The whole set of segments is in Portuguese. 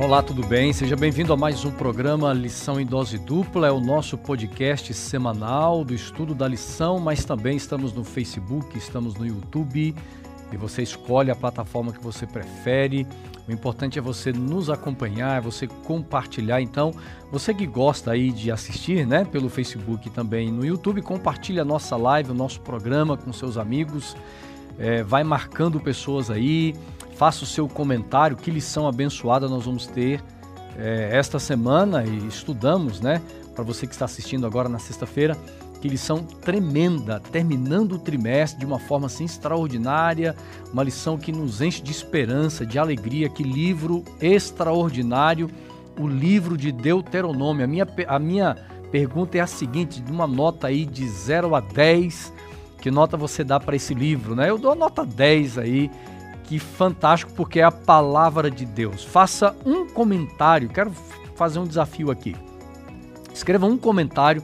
Olá, tudo bem? Seja bem-vindo a mais um programa Lição em Dose Dupla. É o nosso podcast semanal do estudo da lição, mas também estamos no Facebook, estamos no YouTube e você escolhe a plataforma que você prefere. O importante é você nos acompanhar, é você compartilhar. Então, você que gosta aí de assistir, né, pelo Facebook e também no YouTube, compartilhe a nossa live, o nosso programa com seus amigos. É, vai marcando pessoas aí faça o seu comentário, que lição abençoada nós vamos ter é, esta semana e estudamos, né? Para você que está assistindo agora na sexta-feira, que lição tremenda, terminando o trimestre de uma forma assim extraordinária, uma lição que nos enche de esperança, de alegria, que livro extraordinário, o livro de Deuteronômio. A minha, a minha pergunta é a seguinte, de uma nota aí de 0 a 10, que nota você dá para esse livro, né? Eu dou a nota 10 aí, que fantástico porque é a palavra de Deus. Faça um comentário, quero fazer um desafio aqui. Escreva um comentário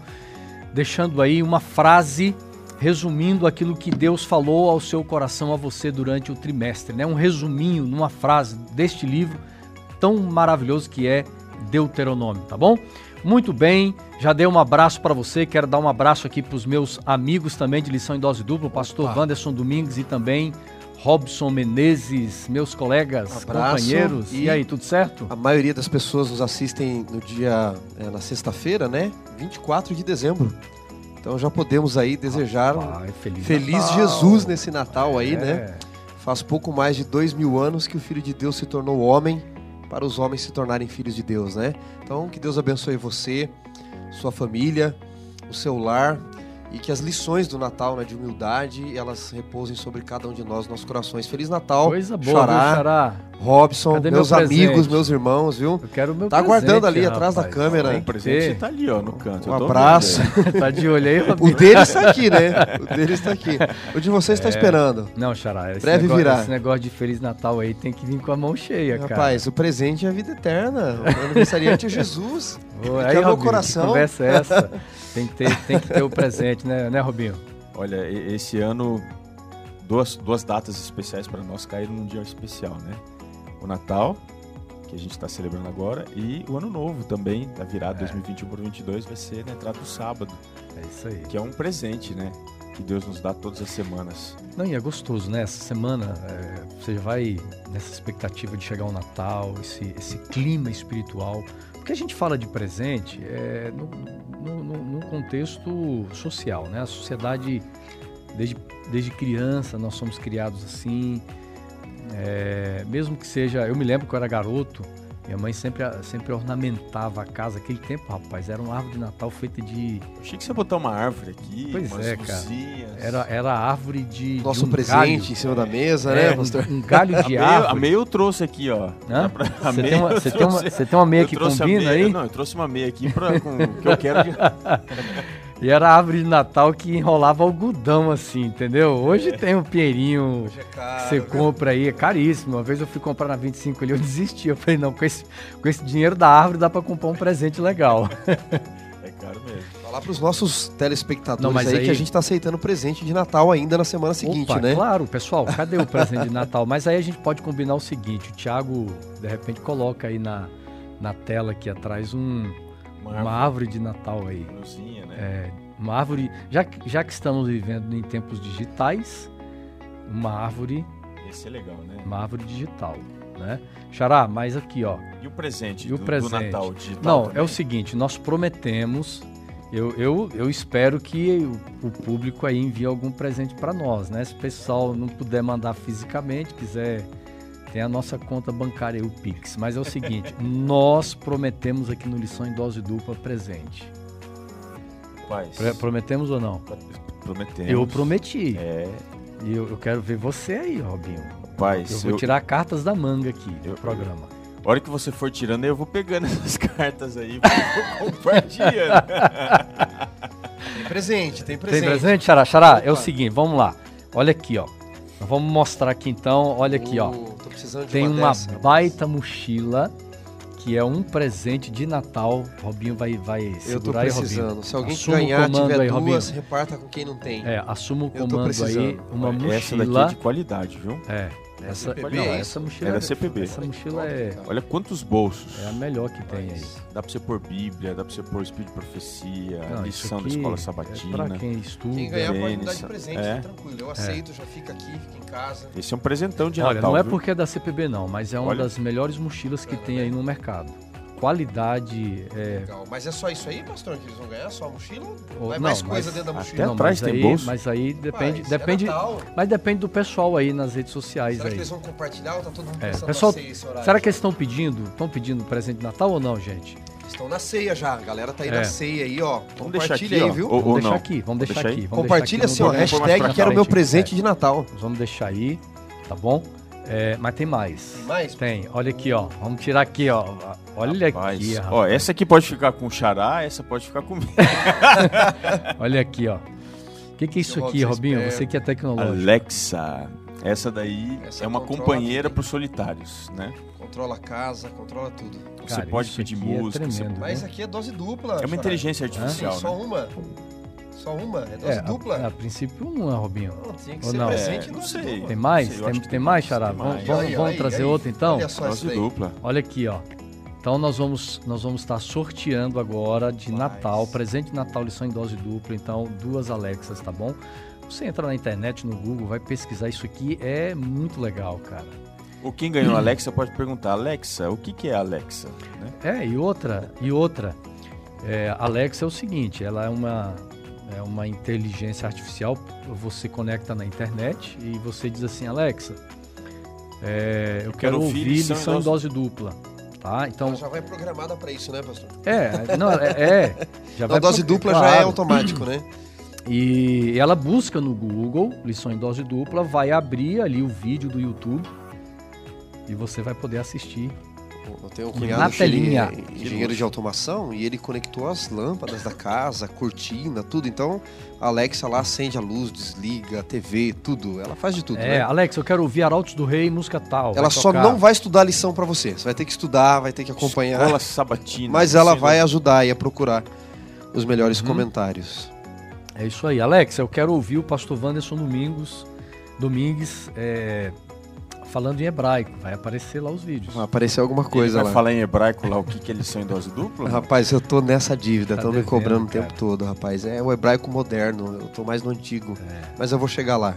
deixando aí uma frase resumindo aquilo que Deus falou ao seu coração a você durante o trimestre, né? Um resuminho numa frase deste livro tão maravilhoso que é Deuteronômio, tá bom? Muito bem, já dei um abraço para você, quero dar um abraço aqui para os meus amigos também de lição em dose dupla, o pastor Opa. Wanderson Domingues e também Robson Menezes, meus colegas, Abraço. companheiros. E, e, aí, tudo certo? A maioria das pessoas nos assistem no dia, é, na sexta-feira, né? 24 de dezembro. Então já podemos aí desejar Rapaz, feliz, feliz Jesus nesse Natal é. aí, né? Faz pouco mais de dois mil anos que o Filho de Deus se tornou homem para os homens se tornarem filhos de Deus, né? Então que Deus abençoe você, sua família, o seu lar e que as lições do Natal, né, de humildade, elas repousem sobre cada um de nós, nossos corações. Feliz Natal. Coisa boa, Xará, Xará. Robson, Cadê meus meu amigos, meus irmãos, viu? Eu quero meu Tá presente, aguardando ali rapaz. atrás da câmera. O presente tá ali, ó, no canto. Um abraço. tá de olho aí, Robinho. O dele está aqui, né? O dele está aqui. O de você está é... esperando. Não, Xará. Esse Breve negócio, virá. Esse negócio de Feliz Natal aí tem que vir com a mão cheia, rapaz, cara. Rapaz, o presente é a vida eterna. O aniversariante é Jesus. Ô, aí, é meu coração. Que conversa é essa? Tem que ter, tem que ter o presente, né, né, Robinho? Olha, esse ano duas, duas datas especiais para nós caíram num dia especial, né? O Natal, que a gente está celebrando agora, e o Ano Novo também, da virada é. 2021 por 2022, vai ser na entrada do sábado. É isso aí. Que é um presente, né? Que Deus nos dá todas as semanas. Não, e é gostoso, né? Essa semana é, você vai nessa expectativa de chegar o Natal, esse, esse clima espiritual. Porque a gente fala de presente é, no, no, no, no contexto social, né? A sociedade, desde, desde criança, nós somos criados assim. É, mesmo que seja. Eu me lembro que eu era garoto minha mãe sempre, sempre ornamentava a casa. Aquele tempo, rapaz, era uma árvore de Natal feita de. Achei que você ia botar uma árvore aqui. Pois é, cara. Era, era árvore de. Nosso de um presente galho. em cima da mesa, é, né, pastor? Um, um galho de a árvore. Meia, a meia eu trouxe aqui, ó. Você tem, uma, você, tem uma, você tem uma meia que combina meia, aí? Não, eu trouxe uma meia aqui pra, com o que eu quero. De... E era a árvore de Natal que enrolava algodão assim, entendeu? Hoje é. tem um pinheirinho é caro, que você compra aí, é caríssimo. Uma vez eu fui comprar na 25 ali, eu desisti. Eu falei, não, com esse, com esse dinheiro da árvore dá para comprar um presente legal. É caro mesmo. Falar para os nossos telespectadores não, aí, aí, que a gente está aceitando presente de Natal ainda na semana seguinte, Opa, né? Claro, pessoal, cadê o presente de Natal? Mas aí a gente pode combinar o seguinte, o Thiago, de repente, coloca aí na, na tela aqui atrás um, uma, árvore, uma árvore de Natal aí. Luzinha, né? É, uma árvore, já, já que estamos vivendo em tempos digitais, uma árvore. Esse é legal, né? Uma árvore digital, né? Xará, mas aqui, ó. E o presente, e o do, presente? do Natal digital? Não, também? é o seguinte, nós prometemos. Eu, eu, eu espero que o, o público aí envie algum presente para nós, né? Se o pessoal não puder mandar fisicamente, quiser tem a nossa conta bancária, o Pix. Mas é o seguinte, nós prometemos aqui no Lição em Dose Dupla presente. Rapaz. Prometemos ou não? Prometemos. Eu prometi. É. E eu, eu quero ver você aí, Robinho. Rapaz. Eu vou eu... tirar cartas da manga aqui do programa. A hora que você for tirando, eu vou pegando essas cartas aí e vou compartilhando. tem presente, tem presente. Tem presente, Xará? Xará, é o seguinte, vamos lá. Olha aqui, ó. Vamos mostrar aqui então, olha aqui, ó. Tem uma, uma baita mochila que é um presente de Natal. Robinho vai, vai segurar Eu tô precisando. Aí, Se alguém assuma ganhar, tiver aí, duas, reparta com quem não tem. É, assuma o comando aí, uma mochila. Essa daqui é de qualidade, viu? É, Essa, CPB, não, é essa mochila é da CPB. Essa mochila é. Olha quantos bolsos. É a melhor que tem aí. Dá pra você pôr Bíblia, dá pra você pôr Espírito de Profecia, não, lição da escola sabatina. É pra quem estuda. Quem ganhar pode dar de presente, é. tá tranquilo. Eu aceito, já fica aqui, fica em casa. Esse é um presentão de Olha, Natal. não é viu? porque é da CPB, não, mas é uma Olha. das melhores mochilas que tem aí no mercado qualidade. É... Legal. Mas é só isso aí, pastor, que eles vão ganhar? Só a mochila? Ou Vai mais coisa dentro da mochila? Até atrás tem aí, bolso. Mas aí depende. Mas, depende é mas depende do pessoal aí nas redes sociais. Será aí. que eles vão compartilhar ou tá todo mundo é, pessoal, Será que eles estão pedindo? Estão pedindo presente de Natal ou não, gente? Estão na ceia já, a galera tá aí é. na ceia aí, ó. Vamos deixar aqui, aí, viu? Ou, vamos deixar não. aqui, vamos deixar, aqui. Vamos Compartilha assim, ó, hashtag quero meu presente de Natal. Vamos deixar aí, tá bom? É, mas tem mais. Tem mais? Tem. Olha aqui, ó. Vamos tirar aqui, ó. Olha rapaz, aqui, rapaz. Ó, essa aqui pode ficar com o xará, essa pode ficar comigo. Olha aqui, ó. O que, que é isso aqui, Robinho? Você que é tecnológico. Alexa. Essa daí essa é uma companheira para os solitários, né? Controla a casa, controla tudo. Você Cara, pode pedir é música. É tremendo, você... Mas aqui é dose dupla. É uma inteligência artificial. Sim, só né? uma. Só uma? É dose é, dupla? A, a, princípio uma, Robinho. Não, tinha que Ou ser não? presente é, não sei. Tem mais? Sei, tem, tem mais, Xará? Vamos, vamos, vamos aí, trazer aí, outra então? Olha só dose dupla. Olha aqui, ó. Então nós vamos nós vamos estar sorteando agora de Natal, presente de Natal, lição em dose dupla, então duas Alexas, tá bom? Você entra na internet, no Google, vai pesquisar isso aqui, é muito legal, cara. O quem ganhou a Alexa pode perguntar, Alexa, o que, que é Alexa? Né? É, e outra, e outra, é, Alexa é o seguinte, ela é uma é uma inteligência artificial. Você conecta na internet e você diz assim, Alexa, é, eu, eu, quero, quero ouvir lição, lição em dose... dupla. Tá? Então Ela já vai programada para isso, né, pastor? É, não, é, é já vai dose dupla claro. já é automático, né? E ela busca no Google lição em dose dupla, vai abrir ali o vídeo do YouTube e você vai poder assistir eu tenho um cunhado na telinha. engenheiro de automação e ele conectou as lâmpadas da casa, a cortina, tudo. Então, a Alexa lá acende a luz, desliga a TV, tudo. Ela faz de tudo. É, né? Alexa, eu quero ouvir Arautos do Rei, música tal. Ela só tocar. não vai estudar a lição para você. Você vai ter que estudar, vai ter que acompanhar. Escola sabatina. Mas ela vai ajudar e a procurar os melhores uhum. comentários. É isso aí. Alexa, eu quero ouvir o pastor Wanderson Domingos, Domingues é, falando em hebraico. Vai aparecer lá os vídeos. Vai aparecer alguma coisa Ele vai falar em hebraico lá o que, que eles são em dose dupla? Rapaz, eu tô nessa dívida, estão tá me cobrando cara. o tempo todo, rapaz. É o hebraico moderno, eu tô mais no antigo. É. Mas eu vou chegar lá.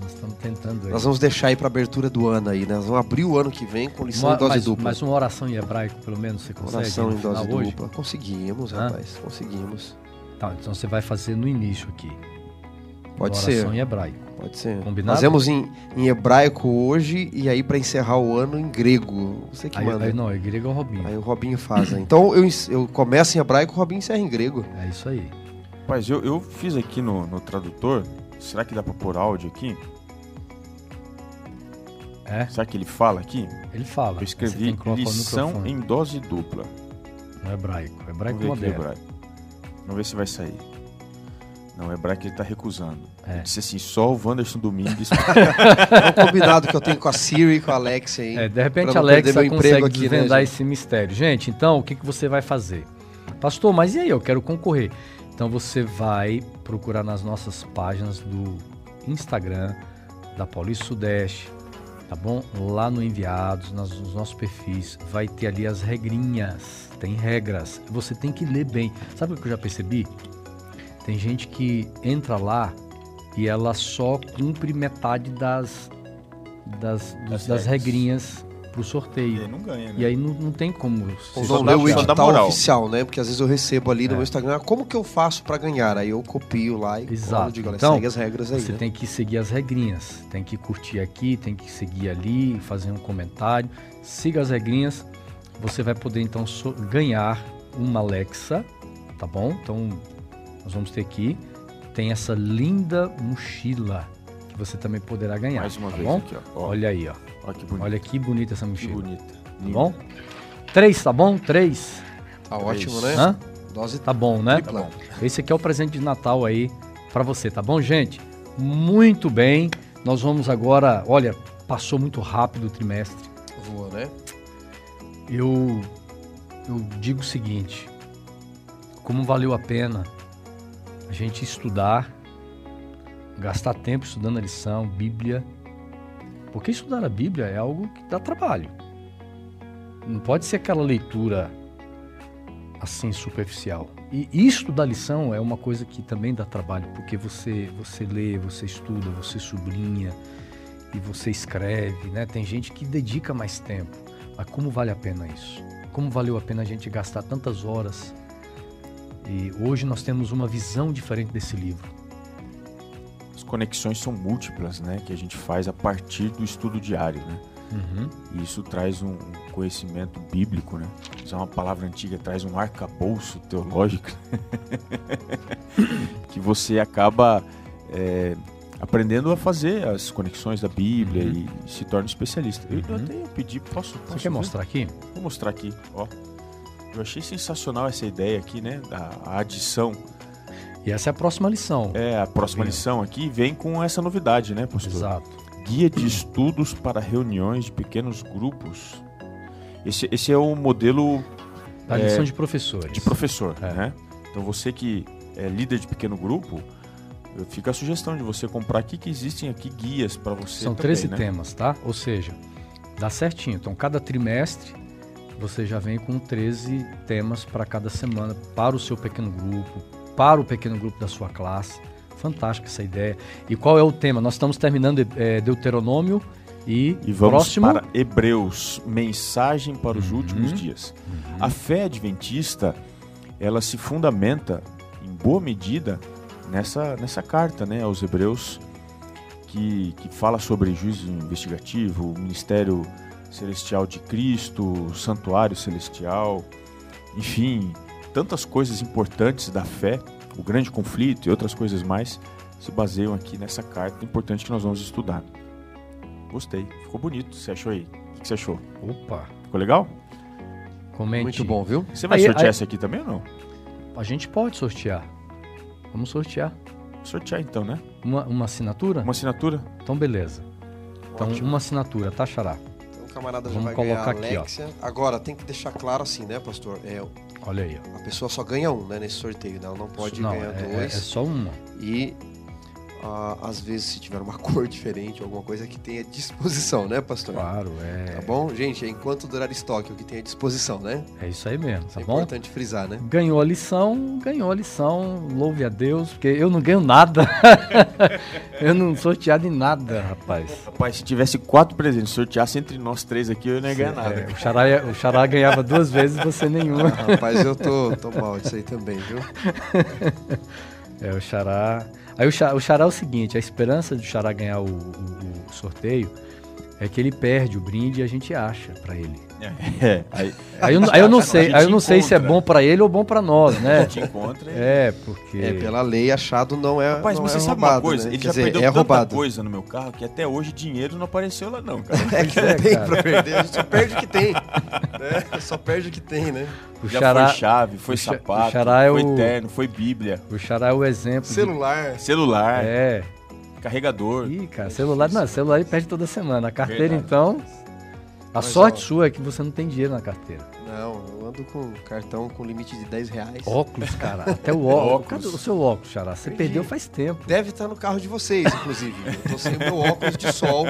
Nós estamos tentando aí. Nós vamos deixar aí pra abertura do ano aí, né? Nós vamos abrir o ano que vem com lição uma, em dose mas, dupla. Mas uma oração em hebraico, pelo menos, você consegue? Oração em dose dupla. Conseguimos, Hã? rapaz, conseguimos. Tá, então você vai fazer no início aqui. Pode oração ser. Oração em hebraico. Pode ser. Combinado? Fazemos em, em hebraico hoje e aí para encerrar o ano em grego. Você que aí, manda. Aí, não, é grego é o Robinho. Aí o Robinho faz. Né? Então eu, eu começo em hebraico, o Robinho encerra em grego. É isso aí. Rapaz, eu, eu fiz aqui no, no tradutor. Será que dá para pôr áudio aqui? É? Será que ele fala aqui? Ele fala. Eu escrevi lição em dose dupla. No hebraico. Hebraico Vamos moderno. Hebraico. Vamos ver se vai sair. Não, o hebraico ele tá recusando. É. Ele disse assim, só o Wanderson Domingues. é um combinado que eu tenho com a Siri e com a Alexa aí. É, de repente a Alexa consegue aqui, né, desvendar né, esse mistério. Gente, então, o que, que você vai fazer? Pastor, mas e aí? Eu quero concorrer. Então você vai procurar nas nossas páginas do Instagram, da Paulista Sudeste, tá bom? Lá no Enviados, nos, nos nossos perfis, vai ter ali as regrinhas. Tem regras. Você tem que ler bem. Sabe o que eu já percebi? Tem gente que entra lá e ela só cumpre metade das, das, dos, das regrinhas pro sorteio. E aí não ganha, né? E aí não, não tem como. Ou não lê o edital oficial, né? Porque às vezes eu recebo ali é. no meu Instagram, ah, como que eu faço para ganhar? Aí eu copio lá e Exato. digo, então, segue as regras aí. Você né? tem que seguir as regrinhas. Tem que curtir aqui, tem que seguir ali, fazer um comentário. Siga as regrinhas. Você vai poder então so ganhar uma Alexa, tá bom? Então nós vamos ter aqui. Tem essa linda mochila que você também poderá ganhar. Mais uma tá vez bom? aqui, ó. Olha aí, ó. Olha que bonita. Olha que bonita essa mochila. Que bonita. Tá bom? Três, tá bom? Três. Tá ótimo, né? Hã? Dose tá bom, né? Tá bom. Esse aqui é o presente de Natal aí para você, tá bom, gente? Muito bem. Nós vamos agora, olha, passou muito rápido o trimestre. Voa, né? Eu eu digo o seguinte, como valeu a pena a gente estudar, gastar tempo estudando a lição, Bíblia, Porque estudar a Bíblia é algo que dá trabalho. Não pode ser aquela leitura assim superficial. E isso da lição é uma coisa que também dá trabalho, porque você você lê, você estuda, você sublinha e você escreve, né? Tem gente que dedica mais tempo. Mas como vale a pena isso? Como valeu a pena a gente gastar tantas horas? E hoje nós temos uma visão diferente desse livro. As conexões são múltiplas, né? Que a gente faz a partir do estudo diário, né? Uhum. E isso traz um conhecimento bíblico, né? Usar uma palavra antiga, traz um arcabouço teológico que você acaba é, aprendendo a fazer as conexões da Bíblia uhum. e se torna especialista. Eu, eu uhum. até pedi, posso, posso Você quer ver? mostrar aqui? Vou mostrar aqui, ó. Eu achei sensacional essa ideia aqui, né? Da adição. E essa é a próxima lição. É, a próxima lição aqui vem com essa novidade, né, pastor? Exato. Guia de estudos para reuniões de pequenos grupos. Esse, esse é o modelo. Da é, lição de professores. De professor, é. né? Então você que é líder de pequeno grupo, fica a sugestão de você comprar aqui que existem aqui guias para você. São também, 13 né? temas, tá? Ou seja, dá certinho. Então cada trimestre você já vem com 13 temas para cada semana para o seu pequeno grupo, para o pequeno grupo da sua classe. Fantástica essa ideia. E qual é o tema? Nós estamos terminando é, Deuteronômio e, e vamos próximo... para Hebreus, mensagem para os uhum. últimos dias. Uhum. A fé adventista, ela se fundamenta em boa medida nessa, nessa carta, né, aos Hebreus, que, que fala sobre juízo investigativo, o ministério celestial de Cristo, santuário celestial, enfim, tantas coisas importantes da fé o grande conflito e outras coisas mais se baseiam aqui nessa carta importante que nós vamos estudar. Gostei, ficou bonito. Você achou aí? O que você achou? Opa! Ficou legal? Comente. Muito bom, viu? Você vai aí, sortear aí, esse aqui também ou não? A gente pode sortear. Vamos sortear. Sortear então, né? Uma, uma assinatura? Uma assinatura. Então, beleza. Então, Ótimo. uma assinatura, tá, Xará? Camarada Vamos já vai colocar ganhar a Alexia. Aqui, ó. Agora, tem que deixar claro assim, né, pastor? É, Olha aí. Ó. A pessoa só ganha um, né, nesse sorteio, né? Ela não pode não, ganhar é, dois. É, é só uma. E às vezes se tiver uma cor diferente, alguma coisa que tenha disposição, né, pastor? Claro, é. Tá bom? Gente, é enquanto durar estoque, o que tem à disposição, né? É isso aí mesmo, tá é bom? É importante frisar, né? Ganhou a lição, ganhou a lição, louve a Deus, porque eu não ganho nada. eu não sorteado em nada, rapaz. Rapaz, se tivesse quatro presentes, sorteasse entre nós três aqui, eu não ia ganhar nada. É, o, Xará, o Xará ganhava duas vezes você nenhuma. Ah, rapaz, eu tô, tô mal disso aí também, viu? É, o Xará. Aí o Xará, é o seguinte: a esperança do Xará ganhar o, o, o sorteio é que ele perde o brinde e a gente acha para ele. É, aí, aí, eu, aí eu não sei, aí eu não sei se é bom para ele ou bom para nós, né? A gente encontra. É, porque é pela lei achado não é. Rapaz, não mas é você roubado, sabe uma coisa? Né? Ele Quer já dizer, perdeu é tanta roubado. coisa no meu carro que até hoje dinheiro não apareceu lá não, cara. É que não tem para perder, a gente só perde o que tem, né? Só perde o que tem, né? O já xará, foi chave, foi sapato, é foi o, terno, foi bíblia. O xará é o exemplo. Celular. De... Celular. É. Carregador. Ih, cara, celular, não, celular ele perde toda semana. A carteira, Verdade. então. A Mas, sorte ó, sua é que você não tem dinheiro na carteira. Não, eu ando com cartão com limite de 10 reais. Óculos, cara. Até o óculos. Cadê o seu óculos, Xará? Você Perdi. perdeu faz tempo. Deve estar no carro de vocês, inclusive. eu tô sem o meu óculos de sol.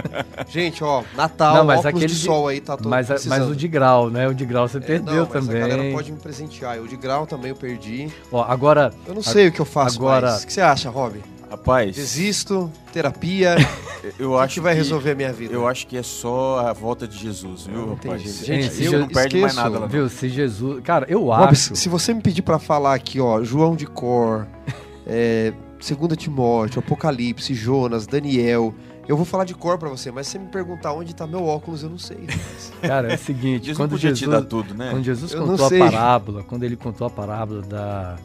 Gente, ó, Natal, não, mas óculos de sol aí tá todo mas, mas o de grau, né? O de grau você é, perdeu não, também. a galera pode me presentear. O de grau também eu perdi. Ó, agora... Eu não sei a, o que eu faço agora, mais. O que você acha, Rob? Rapaz. Desisto, terapia. Eu acho que vai resolver a minha vida. Eu acho que é só a volta de Jesus, viu, não rapaz? Gente, se eu não perde mais nada lá. Viu, se Jesus. Cara, eu Bob, acho. Se você me pedir para falar aqui, ó, João de Cor, é, 2 Timóteo, Apocalipse, Jonas, Daniel. Eu vou falar de cor para você, mas se você me perguntar onde tá meu óculos, eu não sei. Cara, é o seguinte, quando Jesus, tudo, né? quando Jesus eu contou a parábola, quando ele contou a parábola da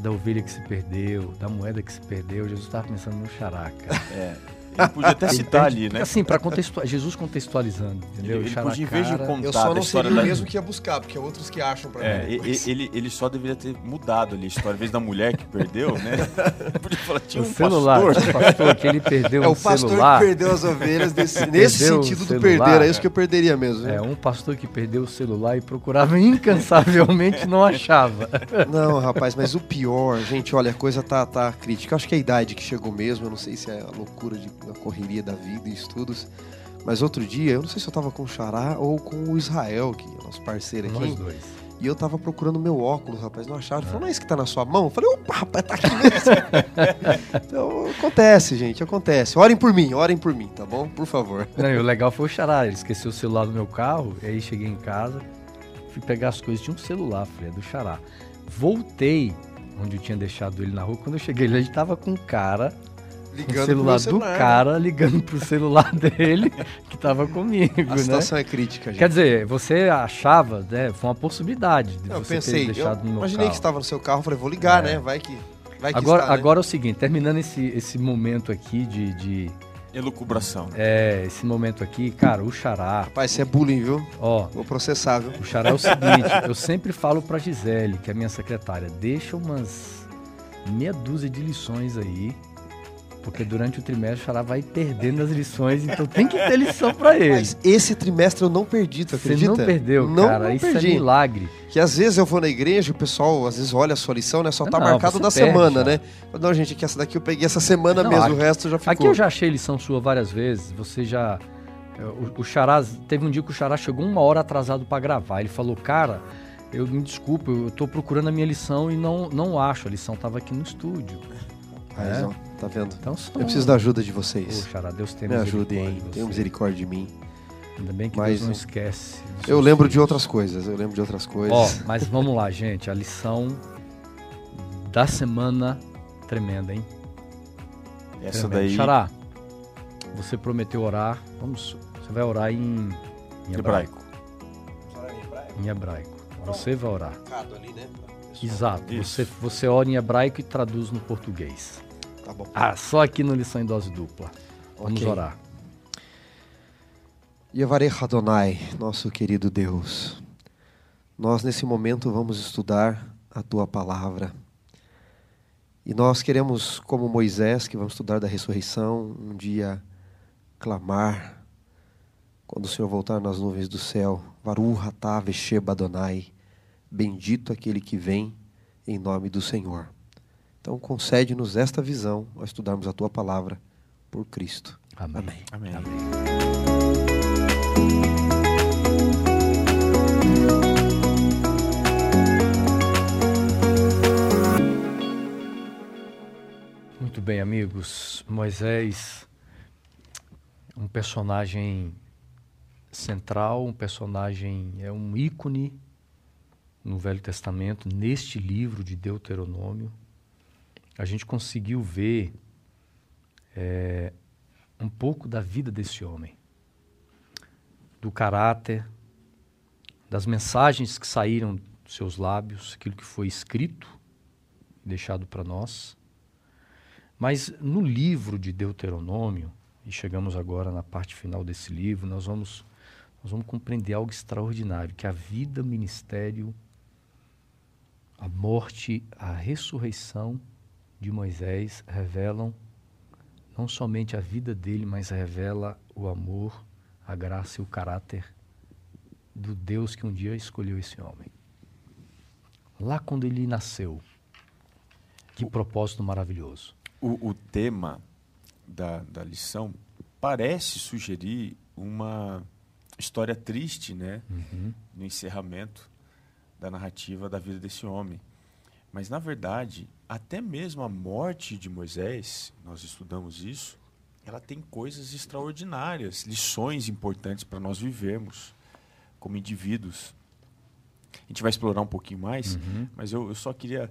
da ovelha que se perdeu, da moeda que se perdeu, Jesus estava pensando no characa. É. Ele podia até citar ali, né? Assim, para contextualizar, Jesus contextualizando, entendeu? Ele, ele podia, em vez de contar eu só não seria o da... mesmo que ia buscar, porque é outros que acham pra é, mim. Ele, ele só deveria ter mudado ali a história, em vez da mulher que perdeu, né? podia falar, tinha o um celular, pastor. O pastor que ele perdeu é um celular. O pastor que perdeu as ovelhas, desse, nesse sentido do perder, é isso que eu perderia mesmo. É, um pastor que perdeu o celular e procurava incansavelmente não achava. Não, rapaz, mas o pior, gente, olha, a coisa tá, tá crítica. Eu acho que é a idade que chegou mesmo, eu não sei se é a loucura de, da correria da vida e estudos. Mas outro dia, eu não sei se eu tava com o Xará ou com o Israel, que é nosso parceiro aqui. Nós dois. E eu tava procurando meu óculos, rapaz, não achava. Ele falou, não é isso que tá na sua mão? Eu falei, opa, rapaz, tá aqui mesmo. então, acontece, gente, acontece. Orem por mim, orem por mim, tá bom? Por favor. Não, e o legal foi o Xará, ele esqueceu o celular do meu carro, e aí cheguei em casa, fui pegar as coisas, tinha um celular, falei, é do Xará. Voltei onde eu tinha deixado ele na rua, quando eu cheguei ele tava com um cara ligando o celular, celular do cara ligando pro celular dele que tava comigo, A né? situação é crítica, gente. Quer dizer, você achava, né? Foi uma possibilidade de eu você pensei, ter deixado eu no meu imaginei carro. que estava no seu carro, falei, vou ligar, é. né? Vai que, vai que agora, está, né? Agora é o seguinte, terminando esse, esse momento aqui de... de Elucubração. É, esse momento aqui, cara, o xará. Rapaz, isso é bullying, viu? Ó. Vou processar, viu? O xará é o seguinte: eu sempre falo pra Gisele, que é minha secretária, deixa umas meia dúzia de lições aí porque durante o trimestre o Xará vai perdendo as lições, então tem que ter lição para ele. Mas esse trimestre eu não perdi, tu acredita? Você não perdeu, não, cara. Não Isso é perdi. é milagre. Que às vezes eu vou na igreja, o pessoal às vezes olha a sua lição, né? Só tá não, marcado da perde, semana, já. né? Não, gente, que essa daqui eu peguei essa semana não, mesmo, aqui, o resto já ficou. Aqui eu já achei lição sua várias vezes, você já... É, o, o Xará, teve um dia que o Xará chegou uma hora atrasado para gravar. Ele falou, cara, eu me desculpa, eu tô procurando a minha lição e não, não acho. A lição tava aqui no estúdio. É. Tá vendo? Então, são... Eu preciso da ajuda de vocês. Poxa, Deus tem Me ajudem, tenham misericórdia de mim. Ainda bem que mas, Deus não esquece. Eu lembro filhos. de outras coisas, eu lembro de outras coisas. Ó, mas vamos lá, gente. A lição da semana tremenda, hein? Essa tremenda. daí. Xará, você prometeu orar. Vamos, você vai orar em, em hebraico. Em hebraico. Você vai orar. Né? Exato. Você, você ora em hebraico e traduz no português. Tá bom. Ah, só aqui no Lição em Dose Dupla. Vamos okay. orar. Yevarei Adonai, nosso querido Deus. Nós nesse momento vamos estudar a tua palavra. E nós queremos, como Moisés, que vamos estudar da ressurreição, um dia clamar quando o Senhor voltar nas nuvens do céu, Varu Hatá Sheba Adonai, Bendito aquele que vem em nome do Senhor. Então, concede-nos esta visão ao estudarmos a tua palavra por Cristo. Amém. Amém. Amém. Muito bem, amigos. Moisés, um personagem central, um personagem, é um ícone no Velho Testamento, neste livro de Deuteronômio, a gente conseguiu ver é, um pouco da vida desse homem, do caráter, das mensagens que saíram dos seus lábios, aquilo que foi escrito, deixado para nós. Mas no livro de Deuteronômio, e chegamos agora na parte final desse livro, nós vamos, nós vamos compreender algo extraordinário, que a vida, o ministério a morte, a ressurreição de Moisés revelam não somente a vida dele, mas revela o amor, a graça e o caráter do Deus que um dia escolheu esse homem. Lá quando ele nasceu, que o, propósito maravilhoso. O, o tema da, da lição parece sugerir uma história triste, né? Uhum. No encerramento da narrativa da vida desse homem. Mas, na verdade, até mesmo a morte de Moisés, nós estudamos isso, ela tem coisas extraordinárias, lições importantes para nós vivermos como indivíduos. A gente vai explorar um pouquinho mais, uhum. mas eu, eu só queria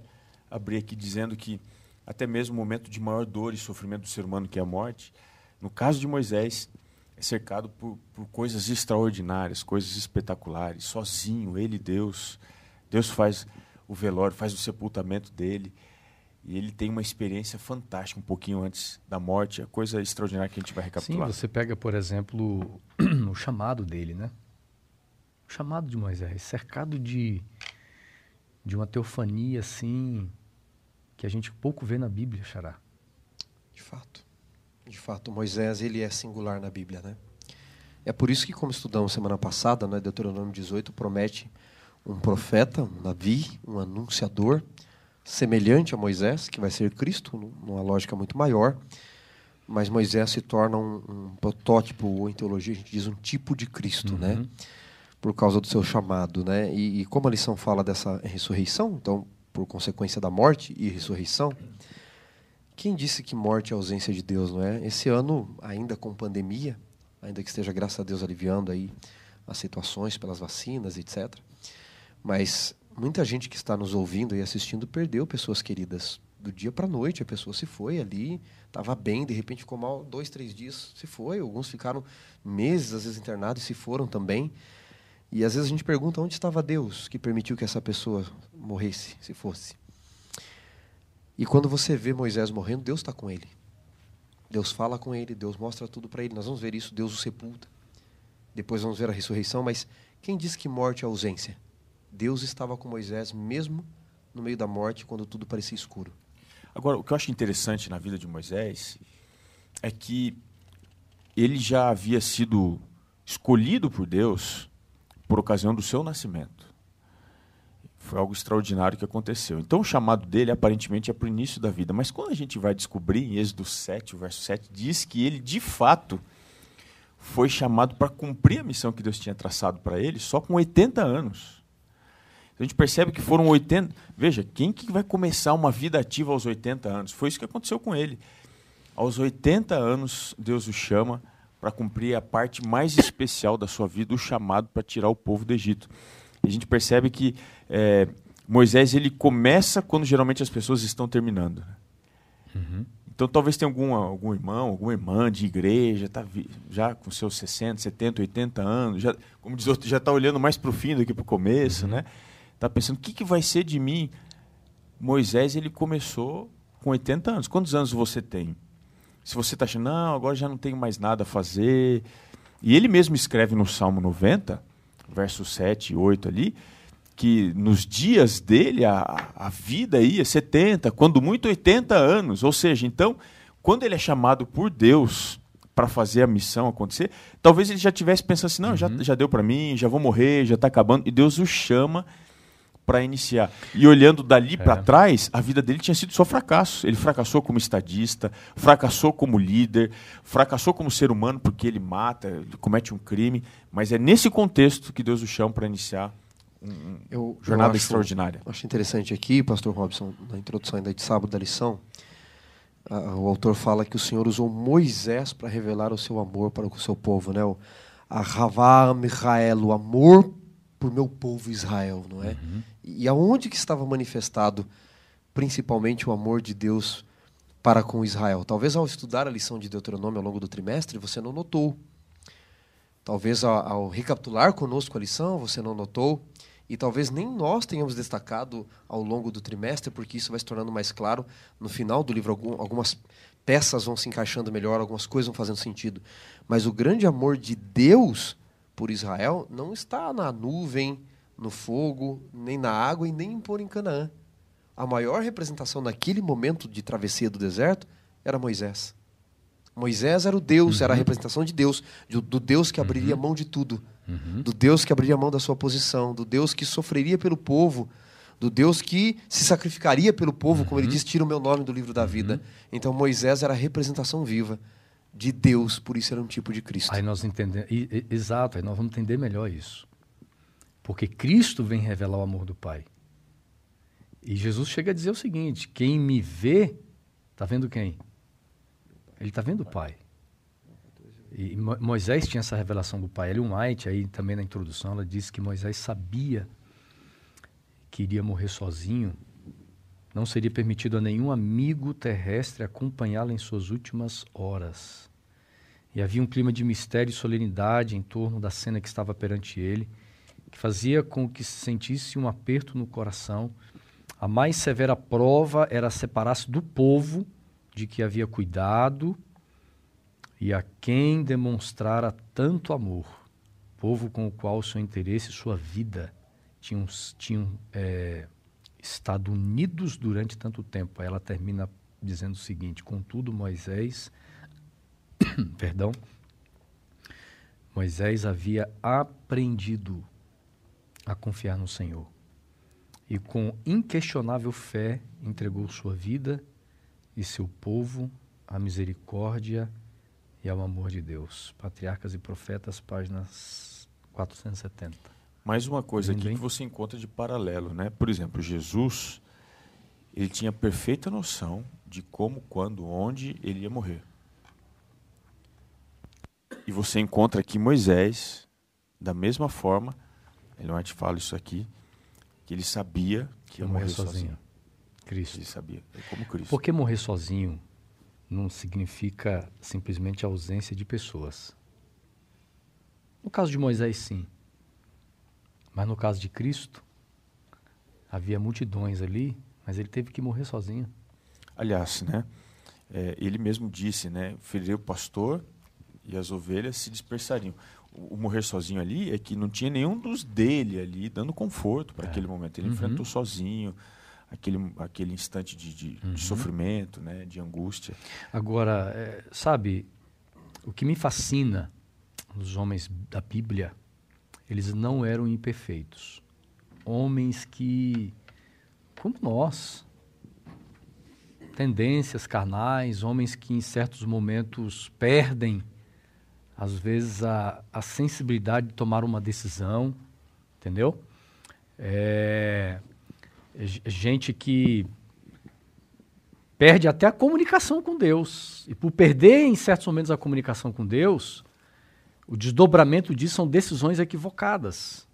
abrir aqui dizendo que até mesmo o momento de maior dor e sofrimento do ser humano, que é a morte, no caso de Moisés, é cercado por, por coisas extraordinárias, coisas espetaculares, sozinho, ele, Deus, Deus faz o velório, faz o sepultamento dele. E ele tem uma experiência fantástica um pouquinho antes da morte, a coisa extraordinária que a gente vai recapitular. Sim, você pega, por exemplo, o chamado dele, né? O chamado de Moisés, cercado de, de uma teofania assim, que a gente pouco vê na Bíblia, Xará. De fato. De fato, Moisés, ele é singular na Bíblia, né? É por isso que, como estudamos semana passada, né, Deuteronômio 18 promete um profeta, um Navi, um anunciador, semelhante a Moisés, que vai ser Cristo, numa lógica muito maior. mas Moisés se torna um, um, protótipo, ou em teologia a gente diz um tipo de Cristo, né? uhum. né? Por causa do seu chamado, né? E, e, como a lição fala dessa ressurreição, então, por consequência da morte e ressurreição, quem disse que morte é ausência de Deus, não é? Esse ano, ainda com pandemia, ainda que esteja, graças a Deus, aliviando aí as situações pelas vacinas, etc. Mas muita gente que está nos ouvindo e assistindo perdeu pessoas queridas. Do dia para a noite, a pessoa se foi ali, estava bem, de repente ficou mal dois, três dias, se foi. Alguns ficaram meses, às vezes, internados e se foram também. E às vezes a gente pergunta onde estava Deus que permitiu que essa pessoa morresse, se fosse. E quando você vê Moisés morrendo, Deus está com ele. Deus fala com ele, Deus mostra tudo para ele. Nós vamos ver isso, Deus o sepulta. Depois vamos ver a ressurreição, mas quem diz que morte é ausência? Deus estava com Moisés mesmo no meio da morte, quando tudo parecia escuro. Agora, o que eu acho interessante na vida de Moisés é que ele já havia sido escolhido por Deus por ocasião do seu nascimento. Foi algo extraordinário que aconteceu. Então, o chamado dele aparentemente é para o início da vida. Mas quando a gente vai descobrir, em Êxodo 7, o verso 7, diz que ele, de fato, foi chamado para cumprir a missão que Deus tinha traçado para ele só com 80 anos. A gente percebe que foram 80. Veja, quem que vai começar uma vida ativa aos 80 anos? Foi isso que aconteceu com ele. Aos 80 anos, Deus o chama para cumprir a parte mais especial da sua vida, o chamado para tirar o povo do Egito. E a gente percebe que é, Moisés ele começa quando geralmente as pessoas estão terminando. Né? Uhum. Então talvez tenha algum, algum irmão, alguma irmã de igreja, tá já com seus 60, 70, 80 anos, já, como diz outro, já está olhando mais para o fim do que para o começo, uhum. né? Está pensando, o que, que vai ser de mim? Moisés, ele começou com 80 anos. Quantos anos você tem? Se você está achando, não, agora já não tenho mais nada a fazer. E ele mesmo escreve no Salmo 90, verso 7 e 8 ali, que nos dias dele a, a vida ia 70, quando muito 80 anos. Ou seja, então, quando ele é chamado por Deus para fazer a missão acontecer, talvez ele já tivesse pensando assim: não, uhum. já, já deu para mim, já vou morrer, já está acabando. E Deus o chama para iniciar. E olhando dali é. para trás, a vida dele tinha sido só fracasso. Ele fracassou como estadista, fracassou como líder, fracassou como ser humano porque ele mata, ele comete um crime. Mas é nesse contexto que Deus o chama para iniciar um, eu, jornada eu acho, extraordinária. Acho interessante aqui, Pastor Robson, na introdução ainda de sábado da lição, o autor fala que o Senhor usou Moisés para revelar o seu amor para o seu povo, né? O Ahavá Michael, o amor por meu povo Israel, não é? Uhum. E aonde que estava manifestado principalmente o amor de Deus para com Israel? Talvez ao estudar a lição de Deuteronômio ao longo do trimestre você não notou. Talvez ao, recapitular conosco a lição você não notou. E talvez nem nós tenhamos destacado ao longo do trimestre, porque isso vai se tornando mais claro no final do livro. Algum, algumas peças vão se encaixando melhor, algumas coisas vão fazendo sentido. Mas o grande amor de Deus por Israel não está na nuvem, no fogo, nem na água e nem por em Canaã. A maior representação naquele momento de travessia do deserto era Moisés. Moisés era o Deus, uhum. era a uhum. representação de Deus, do Deus que abriria uhum. mão de tudo uhum. do Deus que abriria mão da sua posição, do Deus que sofreria pelo povo, do Deus que se sacrificaria pelo povo, como ele uhum. diz, tira o meu nome do livro da vida. Uhum. Então Moisés era a representação viva de Deus, por isso era um tipo de Cristo. Aí nós entendemos, exato, aí nós vamos entender melhor isso. Porque Cristo vem revelar o amor do Pai. E Jesus chega a dizer o seguinte: quem me vê, está vendo quem? Ele está vendo o Pai. E Moisés tinha essa revelação do pai. Ellen White, aí também na introdução, ela disse que Moisés sabia que iria morrer sozinho. Não seria permitido a nenhum amigo terrestre acompanhá-lo em suas últimas horas. E havia um clima de mistério e solenidade em torno da cena que estava perante ele, que fazia com que se sentisse um aperto no coração. A mais severa prova era separar-se do povo de que havia cuidado e a quem demonstrara tanto amor, povo com o qual seu interesse e sua vida tinham, tinham é, estado unidos durante tanto tempo. Aí ela termina dizendo o seguinte: Contudo, Moisés, perdão, Moisés havia aprendido a confiar no Senhor e com inquestionável fé entregou sua vida e seu povo a misericórdia e ao amor de Deus. Patriarcas e Profetas, páginas 470. Mais uma coisa aqui que você encontra de paralelo, né? Por exemplo, Jesus, ele tinha perfeita noção de como, quando, onde ele ia morrer. E você encontra aqui Moisés, da mesma forma, ele não te fala isso aqui, que ele sabia que ia morrer, morrer sozinho. sozinho. Cristo. Ele sabia, é como Cristo. Porque morrer sozinho não significa simplesmente ausência de pessoas. No caso de Moisés, sim. Mas no caso de Cristo, havia multidões ali, mas ele teve que morrer sozinho. Aliás, né? É, ele mesmo disse, né? Ferirei o pastor e as ovelhas se dispersariam. O, morrer sozinho ali é que não tinha nenhum dos dele ali dando conforto para é. aquele momento. Ele uhum. enfrentou sozinho aquele, aquele instante de, de, uhum. de sofrimento, né? De angústia. Agora, é, sabe, o que me fascina nos homens da Bíblia, eles não eram imperfeitos. Homens que, como nós, tendências carnais, homens que em certos momentos perdem às vezes, a, a sensibilidade de tomar uma decisão, entendeu? É, gente que perde até a comunicação com Deus. E por perder, em certos momentos, a comunicação com Deus, o desdobramento disso são decisões equivocadas.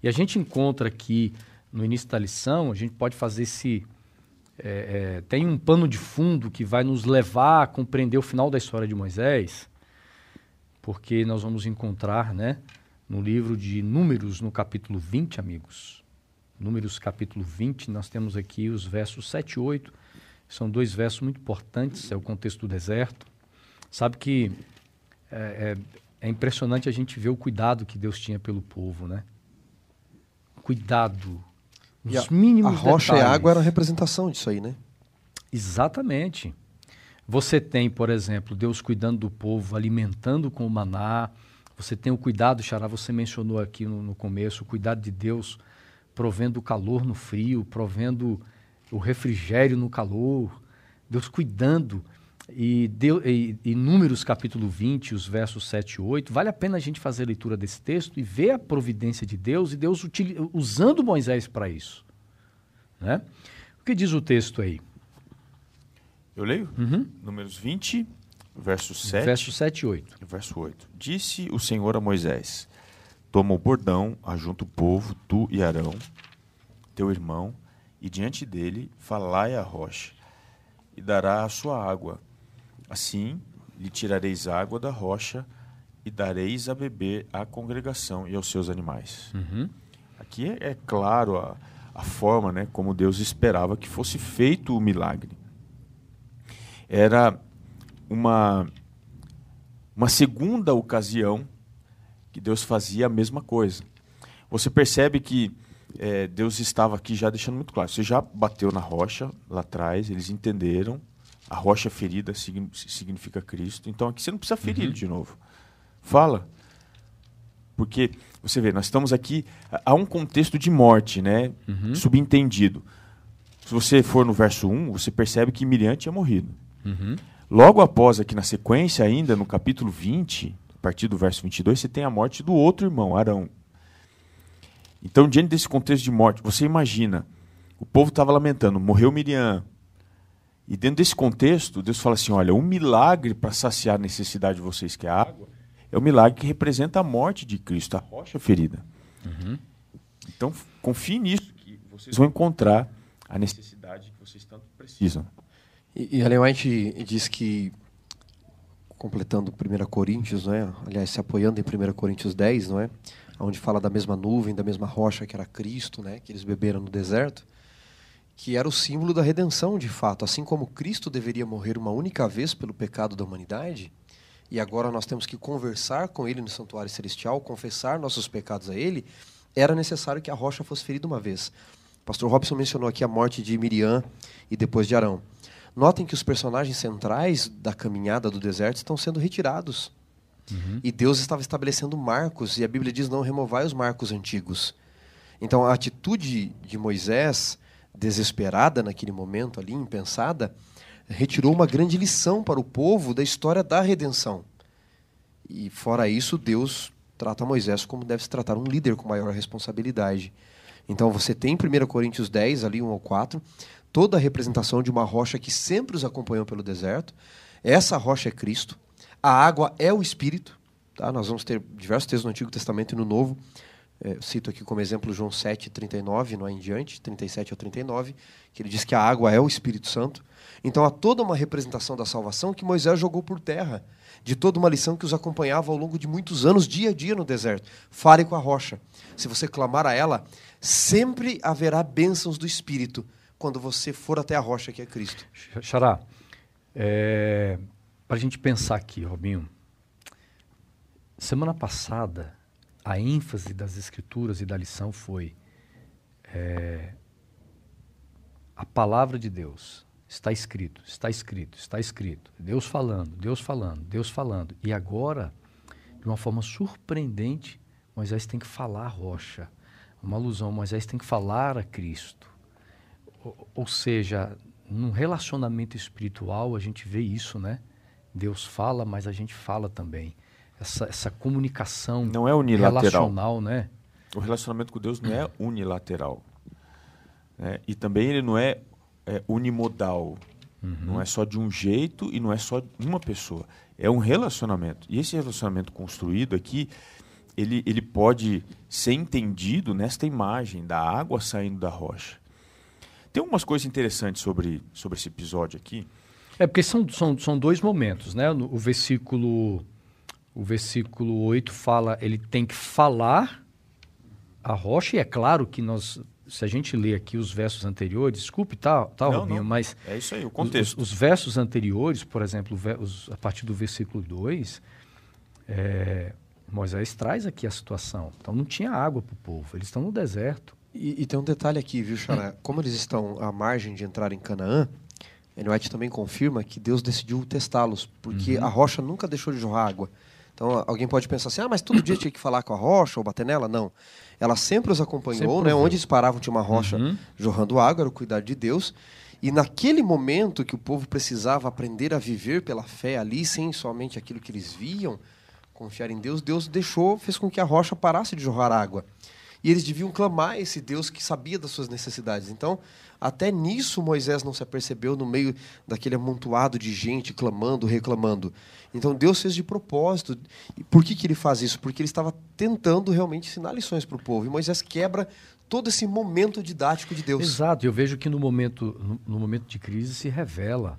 E a gente encontra aqui, no início da lição, a gente pode fazer esse. É, é, tem um pano de fundo que vai nos levar a compreender o final da história de Moisés porque nós vamos encontrar, né, no livro de Números, no capítulo 20, amigos. Números, capítulo 20, nós temos aqui os versos 7 e 8. São dois versos muito importantes, é o contexto do deserto. Sabe que é, é, é impressionante a gente ver o cuidado que Deus tinha pelo povo, né? Cuidado. Os a, mínimos A rocha detalhes. e a água eram a representação disso aí, né? Exatamente. Você tem, por exemplo, Deus cuidando do povo, alimentando com o maná. Você tem o cuidado, Xará, você mencionou aqui no, no começo, o cuidado de Deus provendo o calor no frio, provendo o refrigério no calor. Deus cuidando. E, Deus, e, e Números capítulo 20, os versos 7 e 8, vale a pena a gente fazer a leitura desse texto e ver a providência de Deus e Deus usando Moisés para isso. Né? O que diz o texto aí? Eu leio? Uhum. Números 20, verso 7. Verso 7 e 8. Verso 8. Disse o Senhor a Moisés: Toma o bordão, ajunta o povo, tu e Arão, teu irmão, e diante dele falai a rocha, e dará a sua água. Assim lhe tirareis água da rocha, e dareis a beber à congregação e aos seus animais. Uhum. Aqui é, é claro a, a forma né, como Deus esperava que fosse feito o milagre era uma, uma segunda ocasião que Deus fazia a mesma coisa. Você percebe que é, Deus estava aqui já deixando muito claro. Você já bateu na rocha lá atrás, eles entenderam. A rocha ferida significa Cristo. Então aqui você não precisa ferir uhum. ele de novo. Fala. Porque, você vê, nós estamos aqui. Há um contexto de morte, né? Uhum. Subentendido. Se você for no verso 1, você percebe que Miriam tinha morrido. Uhum. Logo após, aqui na sequência, ainda no capítulo 20, a partir do verso 22, você tem a morte do outro irmão, Arão. Então, diante desse contexto de morte, você imagina, o povo estava lamentando, morreu Miriam. E dentro desse contexto, Deus fala assim: olha, um milagre para saciar a necessidade de vocês, que é a água, é o milagre que representa a morte de Cristo, a rocha ferida. Uhum. Então, confie nisso, que vocês vão encontrar a necessidade que vocês tanto precisam. E, e Ellen White diz que, completando 1 Coríntios, não é? aliás, se apoiando em 1 Coríntios 10, não é? onde fala da mesma nuvem, da mesma rocha que era Cristo, né? que eles beberam no deserto, que era o símbolo da redenção de fato. Assim como Cristo deveria morrer uma única vez pelo pecado da humanidade, e agora nós temos que conversar com Ele no santuário celestial, confessar nossos pecados a Ele, era necessário que a rocha fosse ferida uma vez. O pastor Robson mencionou aqui a morte de Miriam e depois de Arão. Notem que os personagens centrais da caminhada do deserto estão sendo retirados. Uhum. E Deus estava estabelecendo marcos, e a Bíblia diz: não removai os marcos antigos. Então, a atitude de Moisés, desesperada naquele momento ali, impensada, retirou uma grande lição para o povo da história da redenção. E fora isso, Deus trata Moisés como deve se tratar um líder com maior responsabilidade. Então você tem em 1 Coríntios 10, ali 1 ao 4, toda a representação de uma rocha que sempre os acompanhou pelo deserto. Essa rocha é Cristo. A água é o Espírito. Tá? Nós vamos ter diversos textos no Antigo Testamento e no Novo. É, cito aqui como exemplo João 7, 39, não é em diante, 37 ao 39, que ele diz que a água é o Espírito Santo. Então há toda uma representação da salvação que Moisés jogou por terra, de toda uma lição que os acompanhava ao longo de muitos anos, dia a dia no deserto. Fale com a rocha. Se você clamar a ela, sempre haverá bênçãos do Espírito quando você for até a rocha que é Cristo. Xará, é, para a gente pensar aqui, Robinho, semana passada a ênfase das escrituras e da lição foi é, a palavra de Deus. Está escrito, está escrito, está escrito. Deus falando, Deus falando, Deus falando. E agora, de uma forma surpreendente, Moisés tem que falar a rocha. Uma alusão, Moisés tem que falar a Cristo. Ou, ou seja, num relacionamento espiritual a gente vê isso, né? Deus fala, mas a gente fala também essa, essa comunicação não é unilateral. relacional, né? O relacionamento com Deus não é unilateral. Né? E também ele não é, é unimodal. Uhum. Não é só de um jeito e não é só uma pessoa. É um relacionamento. E esse relacionamento construído aqui, ele, ele pode ser entendido nesta imagem da água saindo da rocha. Tem algumas coisas interessantes sobre, sobre esse episódio aqui. É porque são, são, são dois momentos, né? O versículo o versículo 8 fala, ele tem que falar a rocha, e é claro que nós, se a gente ler aqui os versos anteriores, desculpe, tá, tá não, Robinho, não. mas. É isso aí, o contexto. Os, os versos anteriores, por exemplo, os, a partir do versículo 2, é, Moisés traz aqui a situação. Então não tinha água para o povo, eles estão no deserto. E, e, tem um detalhe aqui, viu, Xará? Como eles estão à margem de entrar em Canaã, Ellen White também confirma que Deus decidiu testá-los, porque uhum. a rocha nunca deixou de jorrar água. Então alguém pode pensar assim, ah, mas todo dia tinha que falar com a rocha ou bater nela? Não. Ela sempre os acompanhou, sempre né? Onde eles paravam tinha uma rocha uhum. jorrando água, era o cuidado de Deus. E naquele momento que o povo precisava aprender a viver pela fé ali, sem somente aquilo que eles viam, confiar em Deus, Deus deixou, fez com que a rocha parasse de jorrar água. E eles deviam clamar a esse Deus que sabia das suas necessidades. Então, até nisso Moisés não se apercebeu no meio daquele amontoado de gente clamando, reclamando. Então Deus fez de propósito. E por que, que ele faz isso? Porque ele estava tentando realmente ensinar lições para o povo. E Moisés quebra todo esse momento didático de Deus. Exato. Eu vejo que no momento, no, no momento de crise se revela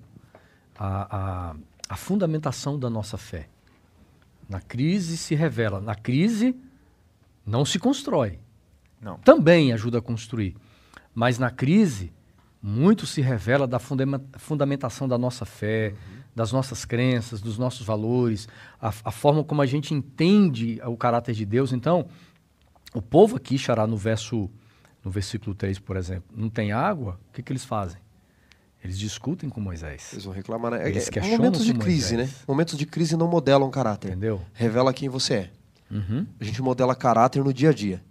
a, a, a fundamentação da nossa fé. Na crise se revela. Na crise não se constrói. Não. Também ajuda a construir. Mas na crise, muito se revela da fundamentação da nossa fé, uhum. das nossas crenças, dos nossos valores, a, a, forma como a gente entende o caráter de Deus. Então, o povo aqui, Xará, no, verso, no versículo 3, por exemplo, não tem água, o que, que eles fazem? Eles discutem com Moisés. Eles vão reclamar, né? Eles é, é momentos de crise, né? Momentos de crise não modelam caráter. Entendeu? Revela quem você é. Uhum. A gente modela caráter no dia a dia.